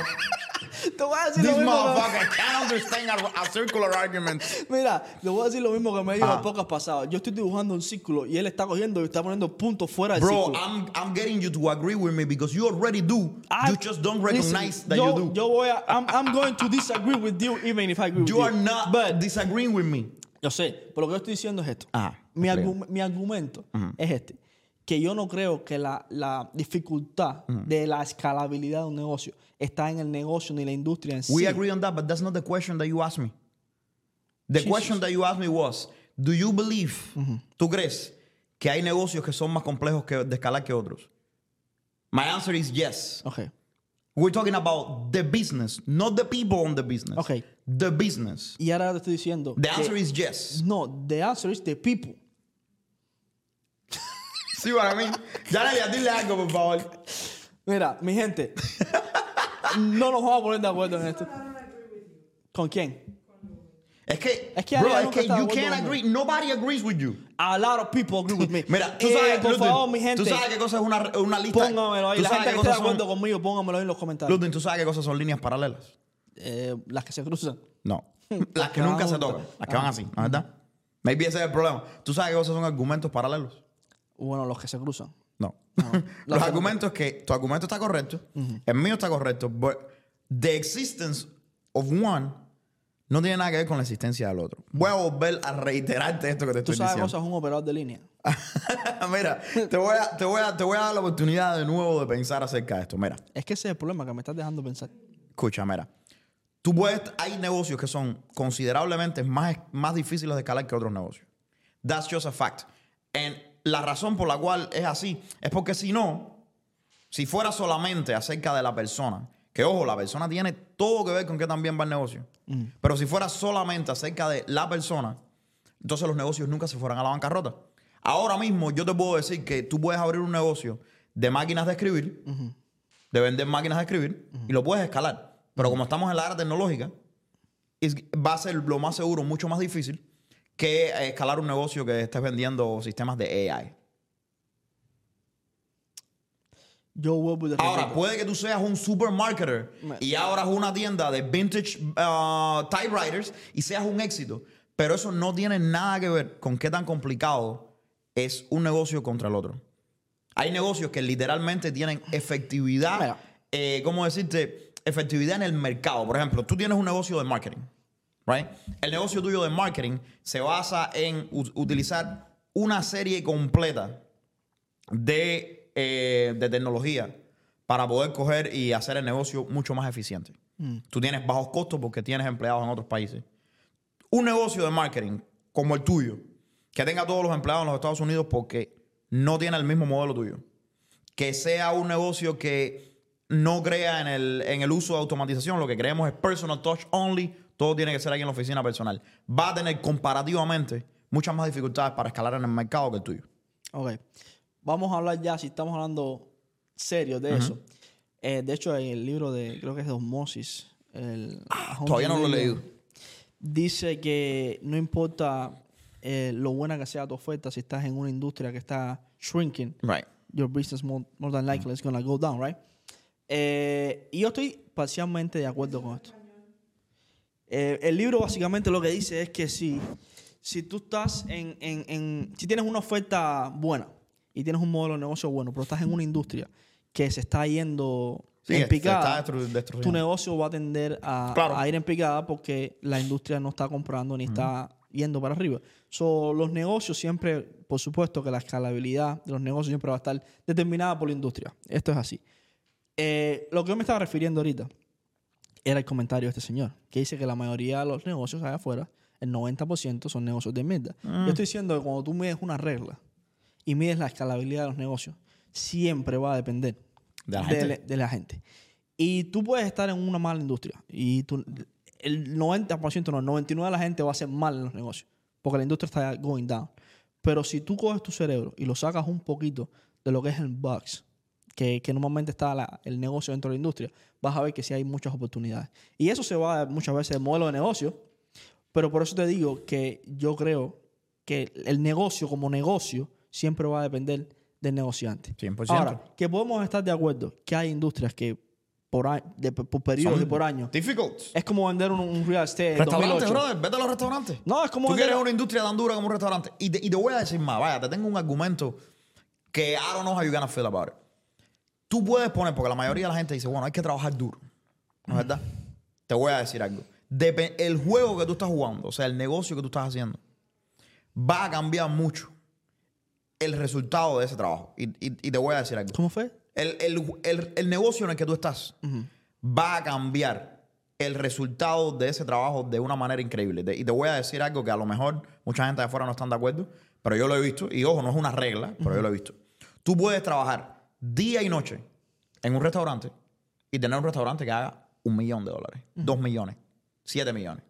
Speaker 2: Te voy a decir
Speaker 1: This
Speaker 2: lo mismo
Speaker 1: motherfucker can't understand a, a circular argument.
Speaker 2: Mira, te voy a decir lo mismo que me dijo en pocas pasadas. Yo estoy dibujando un círculo y él está cogiendo y está poniendo puntos fuera del
Speaker 1: Bro,
Speaker 2: círculo.
Speaker 1: I'm, I'm getting you to agree with me because you already do.
Speaker 2: I-
Speaker 1: you just don't
Speaker 2: Listen,
Speaker 1: recognize that
Speaker 2: yo,
Speaker 1: you do.
Speaker 2: Yo voy a, I'm, I'm going to disagree with you even if I agree with
Speaker 1: you
Speaker 2: you.
Speaker 1: are not
Speaker 2: But,
Speaker 1: disagreeing with me.
Speaker 2: yo sé, pero lo que yo estoy diciendo es esto.
Speaker 1: Ajá,
Speaker 2: mi, argu- mi argumento es este. Que yo no creo que la, la dificultad de la escalabilidad de un negocio está en el negocio ni la industria en sí.
Speaker 1: We agree on that, but that's not the question that you asked me. The
Speaker 2: Jesus.
Speaker 1: question that you asked me was, do you believe, tú crees que hay negocios que son más complejos que, de escalar que otros? My answer is yes.
Speaker 2: Ok.
Speaker 1: We're talking about the business, not the people on the business.
Speaker 2: Okay.
Speaker 1: The business.
Speaker 2: Y ahora te estoy diciendo.
Speaker 1: The answer is yes.
Speaker 2: No, the answer is the people.
Speaker 1: Sí, para mí. Yanelia, dile algo, por favor.
Speaker 2: Mira, mi gente, no nos vamos a poner de acuerdo en esto. ¿Con quién?
Speaker 1: Es que,
Speaker 2: Es que
Speaker 1: bro, es que you
Speaker 2: acuerdo
Speaker 1: can't agree. Nobody agrees with you.
Speaker 2: A lot of people agree with me. [laughs]
Speaker 1: Mira, tú
Speaker 2: Eh,
Speaker 1: sabes,
Speaker 2: por
Speaker 1: Ludwig,
Speaker 2: favor, mi gente,
Speaker 1: tú sabes qué cosa es una, una lista.
Speaker 2: póngamelo ahí.
Speaker 1: Tú
Speaker 2: La
Speaker 1: sabes
Speaker 2: gente que esté de
Speaker 1: cosas son-
Speaker 2: acuerdo conmigo, póngamelo ahí en los comentarios.
Speaker 1: Ludwig, ¿tú sabes qué cosas son líneas paralelas?
Speaker 2: Eh, las que se cruzan.
Speaker 1: No. [laughs] Las que
Speaker 2: van
Speaker 1: nunca se tocan. Las que van así, ¿no es verdad? Maybe ese es el problema. ¿Tú sabes qué cosas son argumentos paralelos?
Speaker 2: Bueno, los que se cruzan.
Speaker 1: No. [laughs]
Speaker 2: Los
Speaker 1: argumentos es que tu argumento está correcto, el mío está correcto, but the existence of one no tiene nada que ver con la existencia del otro. Voy a volver a reiterarte esto que te
Speaker 2: Tú
Speaker 1: estoy
Speaker 2: sabes
Speaker 1: diciendo.
Speaker 2: cosas un operador de línea. [laughs]
Speaker 1: Mira, te voy, a, te, voy a, te voy a dar la oportunidad de nuevo de pensar acerca de esto. Mira,
Speaker 2: Es que ese es el problema que me estás dejando pensar.
Speaker 1: escucha, mira. Tú puedes, hay negocios que son considerablemente más, más difíciles de escalar que otros negocios. That's just a fact. And la razón por la cual es así es porque si no, si fuera solamente acerca de la persona, que ojo, la persona tiene todo que ver con qué también va el negocio, pero si fuera solamente acerca de la persona, entonces los negocios nunca se fueran a la bancarrota. Ahora mismo yo te puedo decir que tú puedes abrir un negocio de máquinas de escribir, de vender máquinas de escribir, y lo puedes escalar. Pero como estamos en la era tecnológica, va a ser lo más seguro, mucho más difícil que eh, escalar un negocio que estés vendiendo sistemas de AI.
Speaker 2: Yo vuelvo
Speaker 1: Ahora, puede que tú seas un supermarketer y abras una tienda de vintage uh, typewriters y seas un éxito. Pero eso no tiene nada que ver con qué tan complicado es un negocio contra el otro. Hay negocios que literalmente tienen efectividad, eh, ¿cómo decirte? Efectividad en el mercado. Por ejemplo, tú tienes un negocio de marketing, right? El negocio tuyo de marketing se basa en utilizar una serie completa de, eh, de tecnología para poder coger y hacer el negocio mucho más eficiente. Tú tienes bajos costos porque tienes empleados en otros países. Un negocio de marketing como el tuyo, que tenga todos los empleados en los Estados Unidos porque no tiene el mismo modelo tuyo. Que sea un negocio que no crea en el, en el uso de automatización, lo que creemos es personal touch only, todo tiene que ser aquí en la oficina personal. Va a tener comparativamente muchas más dificultades para escalar en el mercado que el tuyo.
Speaker 2: Ok. Vamos a hablar ya, si estamos hablando serio de eso. Eh, de hecho, en el libro de, creo que es de Osmosis. El,
Speaker 1: Ah, Todavía no lo he leído.
Speaker 2: Dice que no importa eh, lo buena que sea tu oferta, si estás en una industria que está shrinking,
Speaker 1: Right.
Speaker 2: your business more, more than likely is going to go down, right? Eh, y yo estoy parcialmente de acuerdo con esto. Eh, el libro básicamente lo que dice es que si, si tú estás en, en- en- Si tienes una oferta buena y tienes un modelo de negocio bueno, pero estás en una industria que se está yendo
Speaker 1: Sí,
Speaker 2: en picada,
Speaker 1: está
Speaker 2: tu negocio va a tender a,
Speaker 1: Claro.
Speaker 2: a ir en picada porque la industria no está comprando ni está yendo para arriba. So, los negocios siempre, por supuesto que la escalabilidad de los negocios siempre va a estar determinada por la industria. Esto es así. Eh, lo que yo me estaba refiriendo ahorita era el comentario de este señor, que dice que la mayoría de los negocios allá afuera, el 90% son negocios de mierda. Yo estoy diciendo que cuando tú mides una regla y mides la escalabilidad de los negocios, siempre va a depender
Speaker 1: De la
Speaker 2: de,
Speaker 1: gente.
Speaker 2: la- de la gente. Y tú puedes estar en una mala industria y tú, el 90%, no, el 99% de la gente va a hacer mal en los negocios porque la industria está going down. Pero si tú coges tu cerebro y lo sacas un poquito de lo que es el box, que, que normalmente está la- el negocio dentro de la industria, vas a ver que sí hay muchas oportunidades. Y eso se va muchas veces del modelo de negocio, pero por eso te digo que yo creo que el negocio como negocio siempre va a depender del negociante.
Speaker 1: 100%.
Speaker 2: Ahora, que podemos estar de acuerdo que hay industrias que por, de- por periodos
Speaker 1: Son
Speaker 2: y por años
Speaker 1: Difficult.
Speaker 2: es como vender un, un real estate
Speaker 1: Restaurantes,
Speaker 2: 2008.
Speaker 1: brother. Vete a los restaurantes.
Speaker 2: No, es como
Speaker 1: Tú
Speaker 2: vender-
Speaker 1: quieres una industria tan dura como un restaurante. Y te, y te voy a decir más. Vaya, te tengo un argumento que I don't know how you're gonna feel about it. Tú puedes poner, porque la mayoría de la gente dice, bueno, hay que trabajar duro. ¿No es verdad? Te voy a decir algo. Depe- el juego que tú estás jugando, o sea, el negocio que tú estás haciendo, va a cambiar mucho el resultado de ese trabajo. Y, y- y te voy a decir algo.
Speaker 2: ¿Cómo fue?
Speaker 1: El, el- el- el negocio en el que tú estás va a cambiar el resultado de ese trabajo de una manera increíble. De- y te voy a decir algo que a lo mejor mucha gente de afuera no están de acuerdo, pero yo lo he visto. Y ojo, no es una regla, pero yo lo he visto. Tú puedes trabajar día y noche en un restaurante y tener un restaurante que haga un millón de dólares, dos millones, siete millones.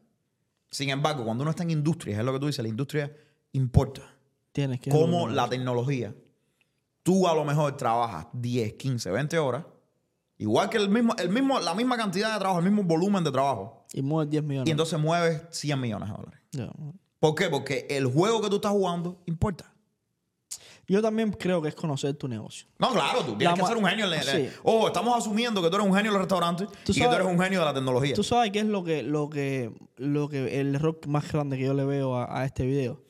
Speaker 1: Sin embargo, cuando uno está en industria, es lo que tú dices, la industria importa
Speaker 2: Tienes que
Speaker 1: cómo la tecnología tú a lo mejor trabajas 10, 15, 20 horas, igual que el mismo, el mismo, la misma cantidad de trabajo, el mismo volumen de trabajo,
Speaker 2: Y mueve 10 millones.
Speaker 1: y entonces mueves 100 millones de dólares. ¿Por qué? Porque el juego que tú estás jugando importa.
Speaker 2: Yo también creo que es conocer tu negocio.
Speaker 1: No, claro, tú tienes
Speaker 2: La
Speaker 1: que ser un genio. en la-
Speaker 2: Sí.
Speaker 1: Ojo, estamos asumiendo que tú eres un genio en los restaurantes y que tú eres un genio de la tecnología.
Speaker 2: Tú sabes qué es lo que, lo que, lo que, el error más grande que yo le veo a, a este video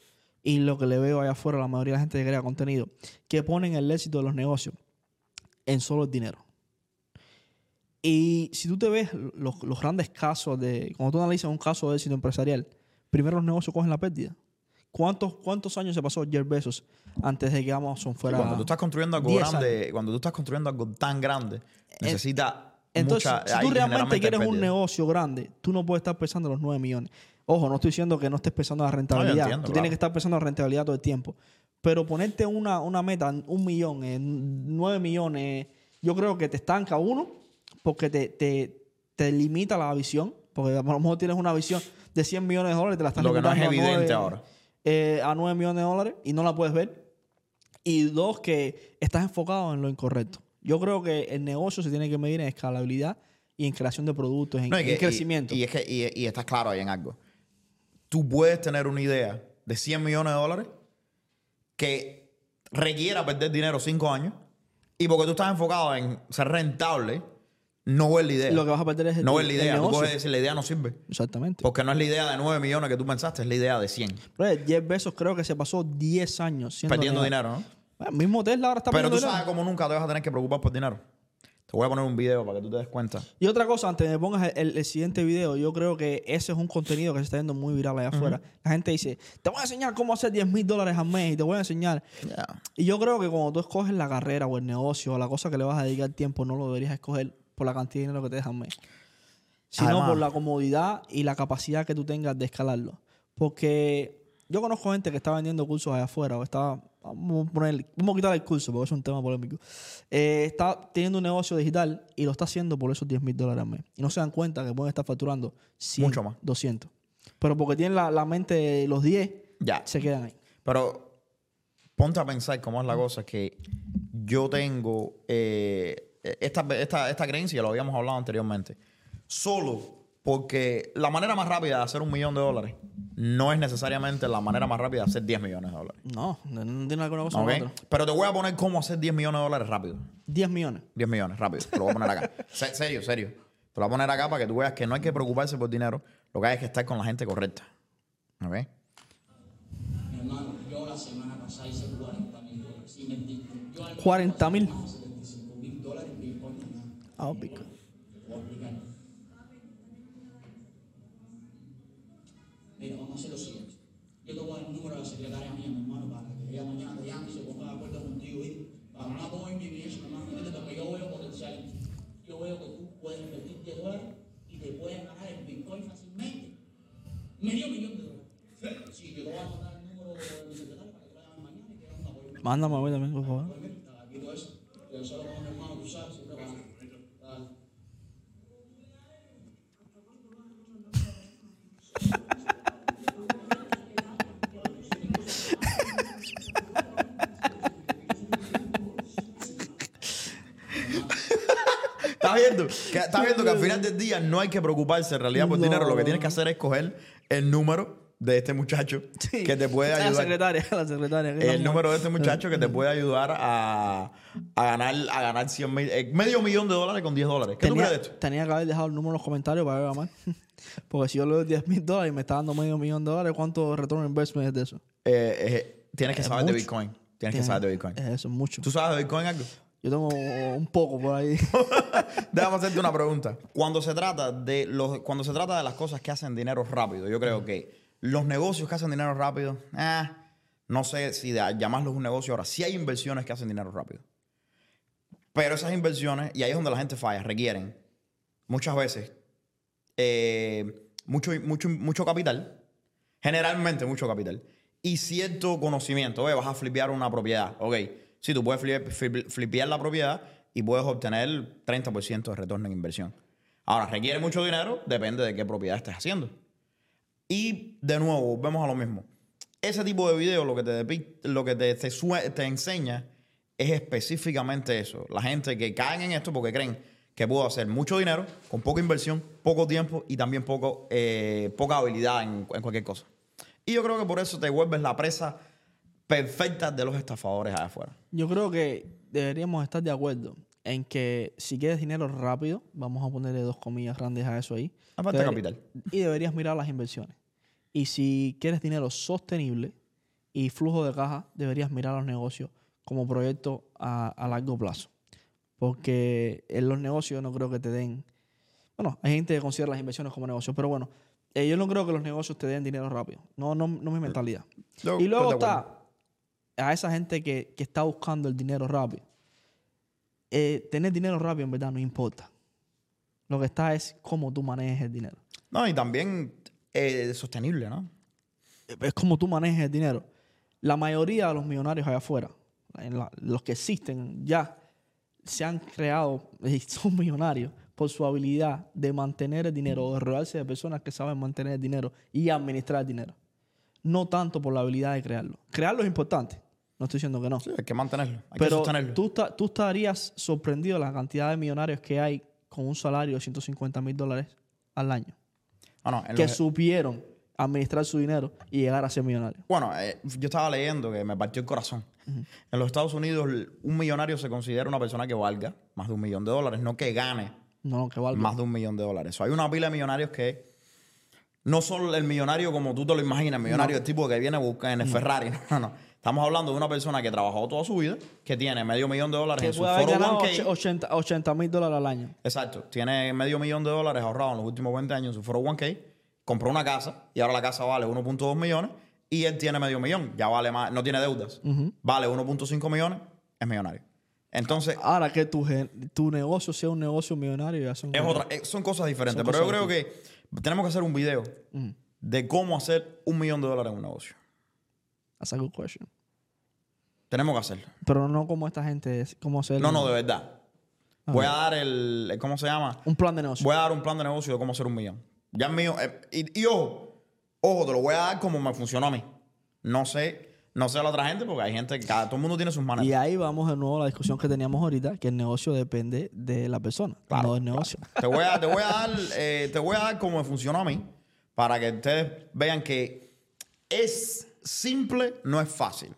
Speaker 2: y lo que le veo allá afuera a la mayoría de la gente que crea contenido, que ponen el éxito de los negocios en solo el dinero. Y si tú te ves los, los grandes casos de, cuando tú analizas un caso de éxito empresarial, primero los negocios cogen la pérdida. ¿Cuántos, cuántos años se pasó Jeff Bezos antes de que Amazon fuera?
Speaker 1: cuando tú estás construyendo algo
Speaker 2: 10
Speaker 1: grande, cuando tú estás construyendo algo tan grande, necesita
Speaker 2: Entonces,
Speaker 1: mucha,
Speaker 2: si tú realmente quieres un negocio grande, tú no puedes estar pensando en los 9 millones. Ojo, no estoy diciendo que no estés pensando en la rentabilidad.
Speaker 1: entiendo,
Speaker 2: tú
Speaker 1: claro.
Speaker 2: tienes que estar pensando en la rentabilidad todo el tiempo. Pero ponerte una, una meta, un millón, en 9 millones, yo creo que te estanca uno, porque te, te, te limita la visión. Porque a lo mejor tienes una visión de 100 millones de dólares y te la estás
Speaker 1: Lo que no es evidente
Speaker 2: 9,
Speaker 1: ahora.
Speaker 2: Eh, a 9 millones de dólares y no la puedes ver. Y dos, que estás enfocado en lo incorrecto. Yo creo que el negocio se tiene que medir en escalabilidad y en creación de productos, en,
Speaker 1: No, y
Speaker 2: en
Speaker 1: que- y-
Speaker 2: crecimiento.
Speaker 1: Y, es que, y, y estás claro ahí en algo. Tú puedes tener una idea de 100 millones de dólares que requiera perder dinero 5 años y porque tú estás enfocado en ser rentable, no ves la idea.
Speaker 2: lo que vas a perder es el,
Speaker 1: no ves la idea. Tú decir la idea no sirve.
Speaker 2: Exactamente.
Speaker 1: Porque no es la idea de 9 millones que tú pensaste, es la idea de 100.
Speaker 2: Pero Jeff Bezos creo que se pasó 10 años
Speaker 1: Perdiendo dinero, ¿no?
Speaker 2: Bueno, mismo Tesla ahora está
Speaker 1: Pero tú sabes
Speaker 2: dinero.
Speaker 1: cómo nunca te vas a tener que preocupar por dinero. Te voy a poner un video para que tú te des cuenta.
Speaker 2: Y otra cosa, antes de que pongas el, el siguiente video, yo creo que ese es un contenido que se está viendo muy viral allá afuera. La gente dice, te voy a enseñar cómo hacer 10 mil dólares al mes y te voy a enseñar.
Speaker 1: Ya.
Speaker 2: Y yo creo que cuando tú escoges la carrera o el negocio o la cosa que le vas a dedicar tiempo, no lo deberías escoger por la cantidad de dinero que te dejan mes. Sino
Speaker 1: Además-
Speaker 2: por la comodidad y la capacidad que tú tengas de escalarlo. Porque yo conozco gente que está vendiendo cursos allá afuera o está, vamos a, poner, vamos a quitar el curso porque es un tema polémico. Eh, está teniendo un negocio digital y lo está haciendo por esos 10 mil dólares al mes. Y no se dan cuenta que pueden estar facturando 100,
Speaker 1: Mucho más.
Speaker 2: 200. Pero porque tienen la, la mente de los 10,
Speaker 1: Ya.
Speaker 2: se quedan ahí.
Speaker 1: Pero ponte a pensar cómo es la cosa que yo tengo eh, esta, esta, esta creencia, lo habíamos hablado anteriormente, solo porque la manera más rápida de hacer un millón de dólares no es necesariamente la manera más rápida de hacer 10 millones de dólares.
Speaker 2: No, no, tiene alguna cosa
Speaker 1: ¿ok?
Speaker 2: con otra.
Speaker 1: Pero te voy a poner cómo hacer 10 millones de dólares rápido.
Speaker 2: 10 millones.
Speaker 1: 10 millones, rápido. Te lo voy a poner acá. [laughs] Se- serio, serio. Te lo voy a poner acá para que tú veas que no hay que preocuparse por dinero. Lo que hay es que estar con la gente correcta. ¿Ok?
Speaker 5: Mi hermano, yo la semana pasada hice 40 mil dólares. Invertí. Yo al
Speaker 2: 40 mil.
Speaker 5: más de 75 mil dólares en Bitcoin. Voy a explicar. Mira, vamos a hacer lo siguiente. Yo te voy a dar un número a la secretaria mía, mi hermano, para que ella mañana te llame y se ponga de acuerdo contigo. ¿viste? Para no mi mi hermano. Porque yo veo potencial. Yo veo que tú puedes invertir 10 dólares y te puedes ganar en Bitcoin fácilmente. Medio millón de dólares. Sí, yo te voy a mandar el número de mi secretaria para que te mañana y que un apoyo.
Speaker 2: Mándame a mí también, por favor.
Speaker 5: Aquí todo eso. Yo solo
Speaker 1: ¿Estás viendo? Que, ¿Estás viendo que al final del día no hay que preocuparse en realidad por
Speaker 2: No.
Speaker 1: dinero? Lo que tienes que hacer es coger el número de este muchacho
Speaker 2: Sí.
Speaker 1: que te puede
Speaker 2: A La
Speaker 1: ayudar.
Speaker 2: secretaria, a la secretaria. es
Speaker 1: El número de este muchacho que te puede ayudar a, a ganar, a ganar 100 mil, eh, medio millón de dólares con 10 dólares. ¿Qué tú
Speaker 2: Tenía,
Speaker 1: crees de esto?
Speaker 2: tenía que haber dejado el número en los comentarios para ver más. [laughs] Porque si yo le doy 10 mil dólares y me está dando medio millón de dólares, ¿cuánto retorno investment es de eso?
Speaker 1: Eh, eh, tienes que
Speaker 2: Es
Speaker 1: saber de. Bitcoin. Tienes que saber de Bitcoin.
Speaker 2: Es eso, mucho.
Speaker 1: ¿Tú sabes de Bitcoin algo?
Speaker 2: Yo tengo un poco por ahí. [laughs]
Speaker 1: Déjame hacerte una pregunta. Cuando se trata de los, cuando se trata de las cosas que hacen dinero rápido, yo creo que los negocios que hacen dinero rápido, eh, no sé si de llamarlos un negocio ahora. Sí hay inversiones que hacen dinero rápido. Pero esas inversiones, y ahí es donde la gente falla, requieren muchas veces eh, mucho, mucho, mucho capital, generalmente mucho capital, y cierto conocimiento. Oye, vas a flipear una propiedad. Ok, sí, tú puedes flip- flip- flipear la propiedad y puedes obtener 30% de retorno en inversión. Ahora, requiere mucho dinero, depende de qué propiedad estés haciendo. Y de nuevo, volvemos a lo mismo. Ese tipo de video lo que te, lo que te, te enseña es específicamente eso. La gente que caen en esto porque creen que puedo hacer mucho dinero con poca inversión, poco tiempo y también poco, eh, poca habilidad en, en cualquier cosa. Y yo creo que por eso te vuelves la presa perfecta de los estafadores allá afuera.
Speaker 2: Yo creo que deberíamos estar de acuerdo en que si quieres dinero rápido, vamos a ponerle dos comillas grandes a eso ahí.
Speaker 1: Aparte
Speaker 2: Deberí-
Speaker 1: capital.
Speaker 2: Y deberías mirar las inversiones. Y si quieres dinero sostenible y flujo de caja, deberías mirar los negocios como proyecto a, a largo plazo. Porque en los negocios no creo que te den... Bueno, hay gente que considera las inversiones como negocios, pero bueno, eh, yo no creo que los negocios te den dinero rápido. No, no, no es mi mentalidad. Y luego está a esa gente que, que está buscando el dinero rápido. Eh, tener dinero rápido en verdad no importa. Lo que está es cómo tú manejes el dinero.
Speaker 1: No, y también eh, sostenible, ¿no?
Speaker 2: Es como tú manejes el dinero. La mayoría de los millonarios allá afuera, la- los que existen ya, se han creado [laughs] y son millonarios por su habilidad de mantener el dinero, de rodearse de personas que saben mantener el dinero y administrar el dinero. No tanto por la habilidad de crearlo. Crearlo es importante. No estoy diciendo que no.
Speaker 1: Sí, hay que mantenerlo, hay que
Speaker 2: Pero
Speaker 1: sostenerlo.
Speaker 2: tú, tú estarías sorprendido de la cantidad de millonarios que hay con un salario de 150 mil dólares al año.
Speaker 1: Ah, no,
Speaker 2: Que
Speaker 1: los-
Speaker 2: supieron administrar su dinero y llegar a ser millonarios.
Speaker 1: Bueno, eh, yo estaba leyendo que me partió el corazón. En los Estados Unidos, un millonario se considera una persona que valga más de un millón de dólares, no que gane
Speaker 2: No, no, que valga.
Speaker 1: más de un millón de dólares. So, hay una pila de millonarios que no son el millonario como tú te lo imaginas, el millonario el tipo que viene a buscar en el Ferrari. [laughs] No, no, no. Estamos hablando de una persona que trabajó toda su vida, que tiene medio millón de dólares en su 401k.
Speaker 2: 80 mil dólares al año.
Speaker 1: Exacto. Tiene medio millón de dólares ahorrado en los últimos 20 años en su 401k. Compró una casa y ahora la casa vale 1.2 millones y él tiene medio millón. Ya vale más, no tiene deudas. Vale 1.5 millones, es millonario. Entonces,
Speaker 2: Ahora que tu, tu negocio sea un negocio millonario, ya son
Speaker 1: es otra, eh, son cosas diferentes.
Speaker 2: Son
Speaker 1: pero yo creo que tenemos que hacer un video de cómo hacer un millón de dólares en un negocio.
Speaker 2: That's a good question.
Speaker 1: Tenemos que hacerlo.
Speaker 2: Pero no como esta gente, es como hacer
Speaker 1: No, no, de verdad. Voy a dar el, el- ¿cómo se llama?
Speaker 2: un plan de negocio.
Speaker 1: Voy a dar un plan de negocio de cómo hacer un millón. Ya es mío. eh, y, y ojo, ojo, te lo voy a dar como me funcionó a mí. No sé, no sé a la otra gente porque hay gente que cada, todo el mundo tiene sus maneras.
Speaker 2: Y ahí vamos de nuevo a la discusión que teníamos ahorita, que el negocio depende de la persona,
Speaker 1: Claro,
Speaker 2: no del negocio.
Speaker 1: Te voy a, te voy a [laughs] dar, eh, te voy a dar como me funcionó a mí para que ustedes vean que es simple, no es fácil.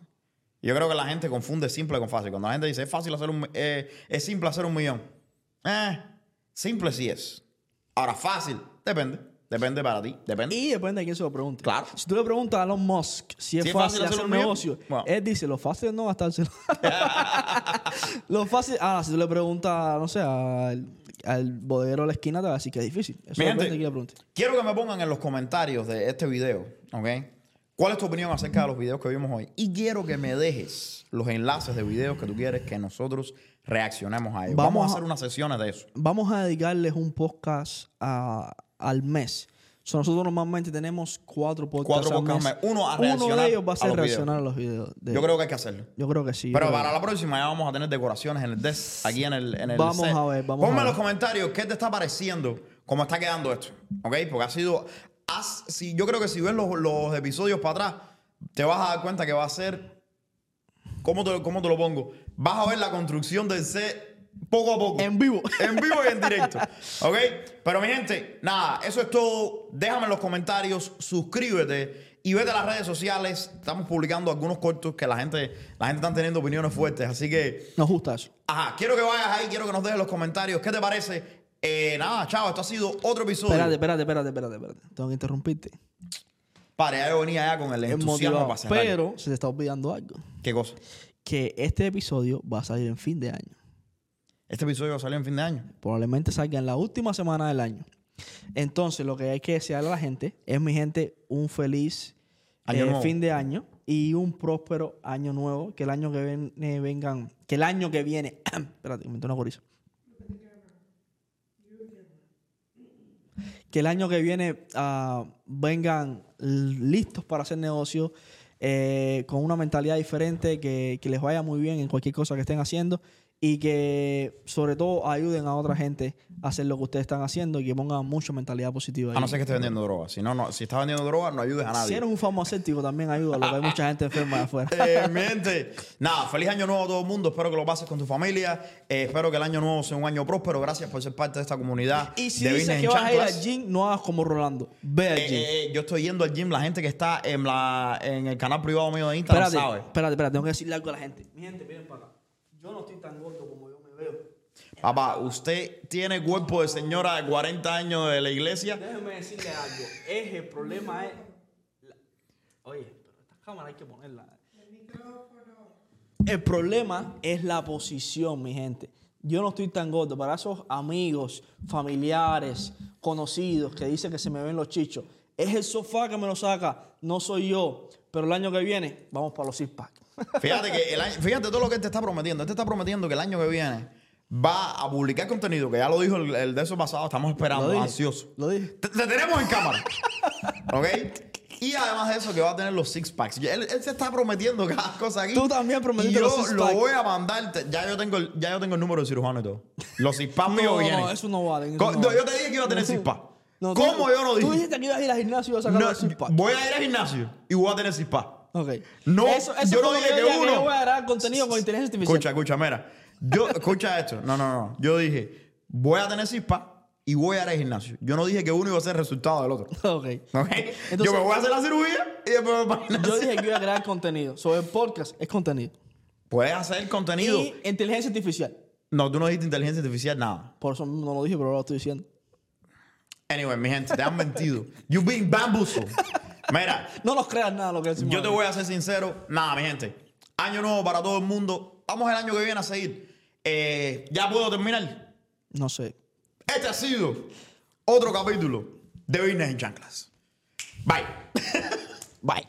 Speaker 1: Yo creo que la gente confunde simple con fácil. Cuando la gente dice es fácil hacer un, eh, es simple hacer un millón. Eh, simple sí es. Ahora fácil, depende. Depende para ti, depende.
Speaker 2: Y depende de quién se lo pregunte.
Speaker 1: Claro.
Speaker 2: Si tú le preguntas a Elon Musk si es, fácil, hacer un negocio,
Speaker 1: bueno.
Speaker 2: él dice, lo fácil es no gastárselo. [laughs] lo fácil... Ah, si tú le preguntas, no sé, al, al bodeguero de la esquina, te va a decir que es difícil. Eso
Speaker 1: Mi
Speaker 2: depende
Speaker 1: gente,
Speaker 2: de quién le pregunte.
Speaker 1: Quiero que me pongan en los comentarios de este video, ¿ok? ¿Cuál es tu opinión acerca de los videos que vimos hoy? Y quiero que me dejes los enlaces de videos que tú quieres que nosotros reaccionemos a ellos. Vamos,
Speaker 2: Vamos
Speaker 1: a hacer unas sesiones de eso.
Speaker 2: Vamos a dedicarles un podcast a- al mes. So, nosotros normalmente tenemos cuatro podcasts
Speaker 1: Cuatro
Speaker 2: al
Speaker 1: podcasts
Speaker 2: mes.
Speaker 1: al mes. Uno a
Speaker 2: Uno
Speaker 1: reaccionar
Speaker 2: de ellos va a
Speaker 1: a
Speaker 2: ser
Speaker 1: videos.
Speaker 2: reaccionar a los videos. de-
Speaker 1: Yo creo que hay que hacerlo.
Speaker 2: Yo creo que sí.
Speaker 1: Pero para
Speaker 2: que-
Speaker 1: la próxima ya vamos a tener decoraciones en el desk, aquí en el, en el
Speaker 2: Vamos
Speaker 1: set.
Speaker 2: a ver, vamos
Speaker 1: Ponme
Speaker 2: a
Speaker 1: en
Speaker 2: ver.
Speaker 1: los comentarios qué te está pareciendo, cómo está quedando esto, ¿ok? Porque ha sido... si, yo creo que si ves los, los episodios para atrás, te vas a dar cuenta que va a ser... ¿Cómo te, cómo te lo pongo? Vas a ver la construcción del set poco a poco.
Speaker 2: En vivo. [laughs]
Speaker 1: En vivo y en directo. [laughs] ¿Ok? Pero mi gente, nada, eso es todo. Déjame en los comentarios, suscríbete y vete a las redes sociales. Estamos publicando algunos cortos que la gente, la gente está teniendo opiniones fuertes. Así que,
Speaker 2: Nos gusta eso.
Speaker 1: ajá, quiero que vayas ahí, quiero que nos dejes en los comentarios. ¿Qué te parece? Eh, nada, chao, esto ha sido otro episodio.
Speaker 2: Espérate, espérate, espérate, espérate, espérate. Tengo que interrumpirte.
Speaker 1: Padre, ya yo venía ya con el
Speaker 2: Es
Speaker 1: entusiasmo
Speaker 2: motivado,
Speaker 1: para cerrar.
Speaker 2: pero se te está olvidando algo.
Speaker 1: ¿Qué cosa?
Speaker 2: Que este episodio va a salir en fin de año.
Speaker 1: Este episodio va a salir en fin de año.
Speaker 2: Probablemente salga en la última semana del año. Entonces, lo que hay que desearle a la gente es, mi gente, un feliz
Speaker 1: Año
Speaker 2: eh,
Speaker 1: nuevo.
Speaker 2: fin de año y un próspero año nuevo. Que el año que viene vengan, que el año que viene, [clears throat] espérate, me meto una coriza. Que el año que viene ah, vengan listos para hacer negocio, eh, con una mentalidad diferente, que, que les vaya muy bien en cualquier cosa que estén haciendo y que sobre todo ayuden a otra gente a hacer lo que ustedes están haciendo y que pongan mucha mentalidad positiva.
Speaker 1: A
Speaker 2: ahí.
Speaker 1: no ser que esté vendiendo droga. Si no, no, si estás vendiendo droga, no ayudes a
Speaker 2: Si
Speaker 1: nadie.
Speaker 2: eres un farmacéutico también ayuda, porque hay mucha gente enferma de afuera. [laughs]
Speaker 1: Eh, mi gente, nada, feliz año nuevo a todo el mundo. Espero que lo pases con tu familia. Eh, espero que el año nuevo sea un año próspero. Gracias por ser parte de esta comunidad.
Speaker 2: Y si
Speaker 1: de
Speaker 2: dices que vas a ir al gym, no hagas como Rolando. Ve al
Speaker 1: Eh,
Speaker 2: gym.
Speaker 1: eh, yo estoy yendo al gym. La gente que está en, la, en el canal privado mío de Instagram
Speaker 2: espérate,
Speaker 1: sabe.
Speaker 2: espérate, espérate, tengo que decirle algo a la gente. Mi gente, miren para acá. Yo no estoy tan gordo como yo me veo.
Speaker 1: Papá, usted tiene cuerpo de señora de 40 años de la iglesia.
Speaker 2: Déjeme decirle algo. Es el problema es. la- Oye, pero esta cámara hay que ponerla. El problema es la posición, mi gente. Yo no estoy tan gordo. Para esos amigos, familiares, conocidos que dicen que se me ven los chichos, es el sofá que me lo saca. No soy yo. Pero el año que viene, vamos para los six pack.
Speaker 1: Fíjate que el año- fíjate todo lo que él te está prometiendo. Él te está prometiendo que el año que viene va a publicar contenido, que ya lo dijo el, el de eso pasado, estamos esperando,
Speaker 2: Lo
Speaker 1: ansioso.
Speaker 2: Lo dije.
Speaker 1: Te, te tenemos en cámara. ¿Ok? Y además de eso, que va a tener los six packs. Él, él se está prometiendo cada cosa aquí.
Speaker 2: Tú también prometiste
Speaker 1: Y yo
Speaker 2: los six
Speaker 1: lo
Speaker 2: packs.
Speaker 1: voy a mandar. Ya yo tengo el, ya yo tengo el número de cirujano y todo. Los six packs [laughs]
Speaker 2: No,
Speaker 1: míos
Speaker 2: no,
Speaker 1: vienen.
Speaker 2: eso no vale. eso no
Speaker 1: no,
Speaker 2: vale.
Speaker 1: yo te dije que iba a tener six packs.
Speaker 2: Tú-
Speaker 1: ¿Cómo yo no dije?
Speaker 2: Tú dijiste que ibas a ir al gimnasio y ibas a sacar los six pack.
Speaker 1: voy a ir al gimnasio y voy a tener six packs.
Speaker 2: Ok.
Speaker 1: No,
Speaker 2: eso, eso
Speaker 1: yo no dije que uno-
Speaker 2: yo voy a grabar contenido con inteligencia artificial.
Speaker 1: Escucha, escucha, mira. Yo, [laughs] escucha esto. No, no, no. Yo dije, voy a tener cispa y voy a ir al gimnasio. Yo no dije que uno iba a ser el resultado del otro. [laughs]
Speaker 2: Ok.
Speaker 1: ¿Ok?
Speaker 2: Entonces-
Speaker 1: yo me voy a hacer la cirugía y después me voy el
Speaker 2: Yo dije que iba a crear contenido. Sobre el podcast es contenido.
Speaker 1: Puedes hacer contenido.
Speaker 2: Y inteligencia artificial.
Speaker 1: No, tú no dijiste inteligencia artificial, nada.
Speaker 2: Por eso no lo dije, pero ahora lo estoy diciendo.
Speaker 1: Anyway, mi gente, te han mentido. You being bamboozled. [laughs] Mira. [laughs]
Speaker 2: no nos creas nada lo que decimos.
Speaker 1: Yo te voy a ser sincero. Nada, mi gente. Año nuevo para todo el mundo. Vamos el año que viene a seguir. Eh, ¿Ya puedo terminar?
Speaker 2: No sé.
Speaker 1: Este ha sido otro capítulo de Business en Chanclas. Bye. [laughs]
Speaker 2: Bye.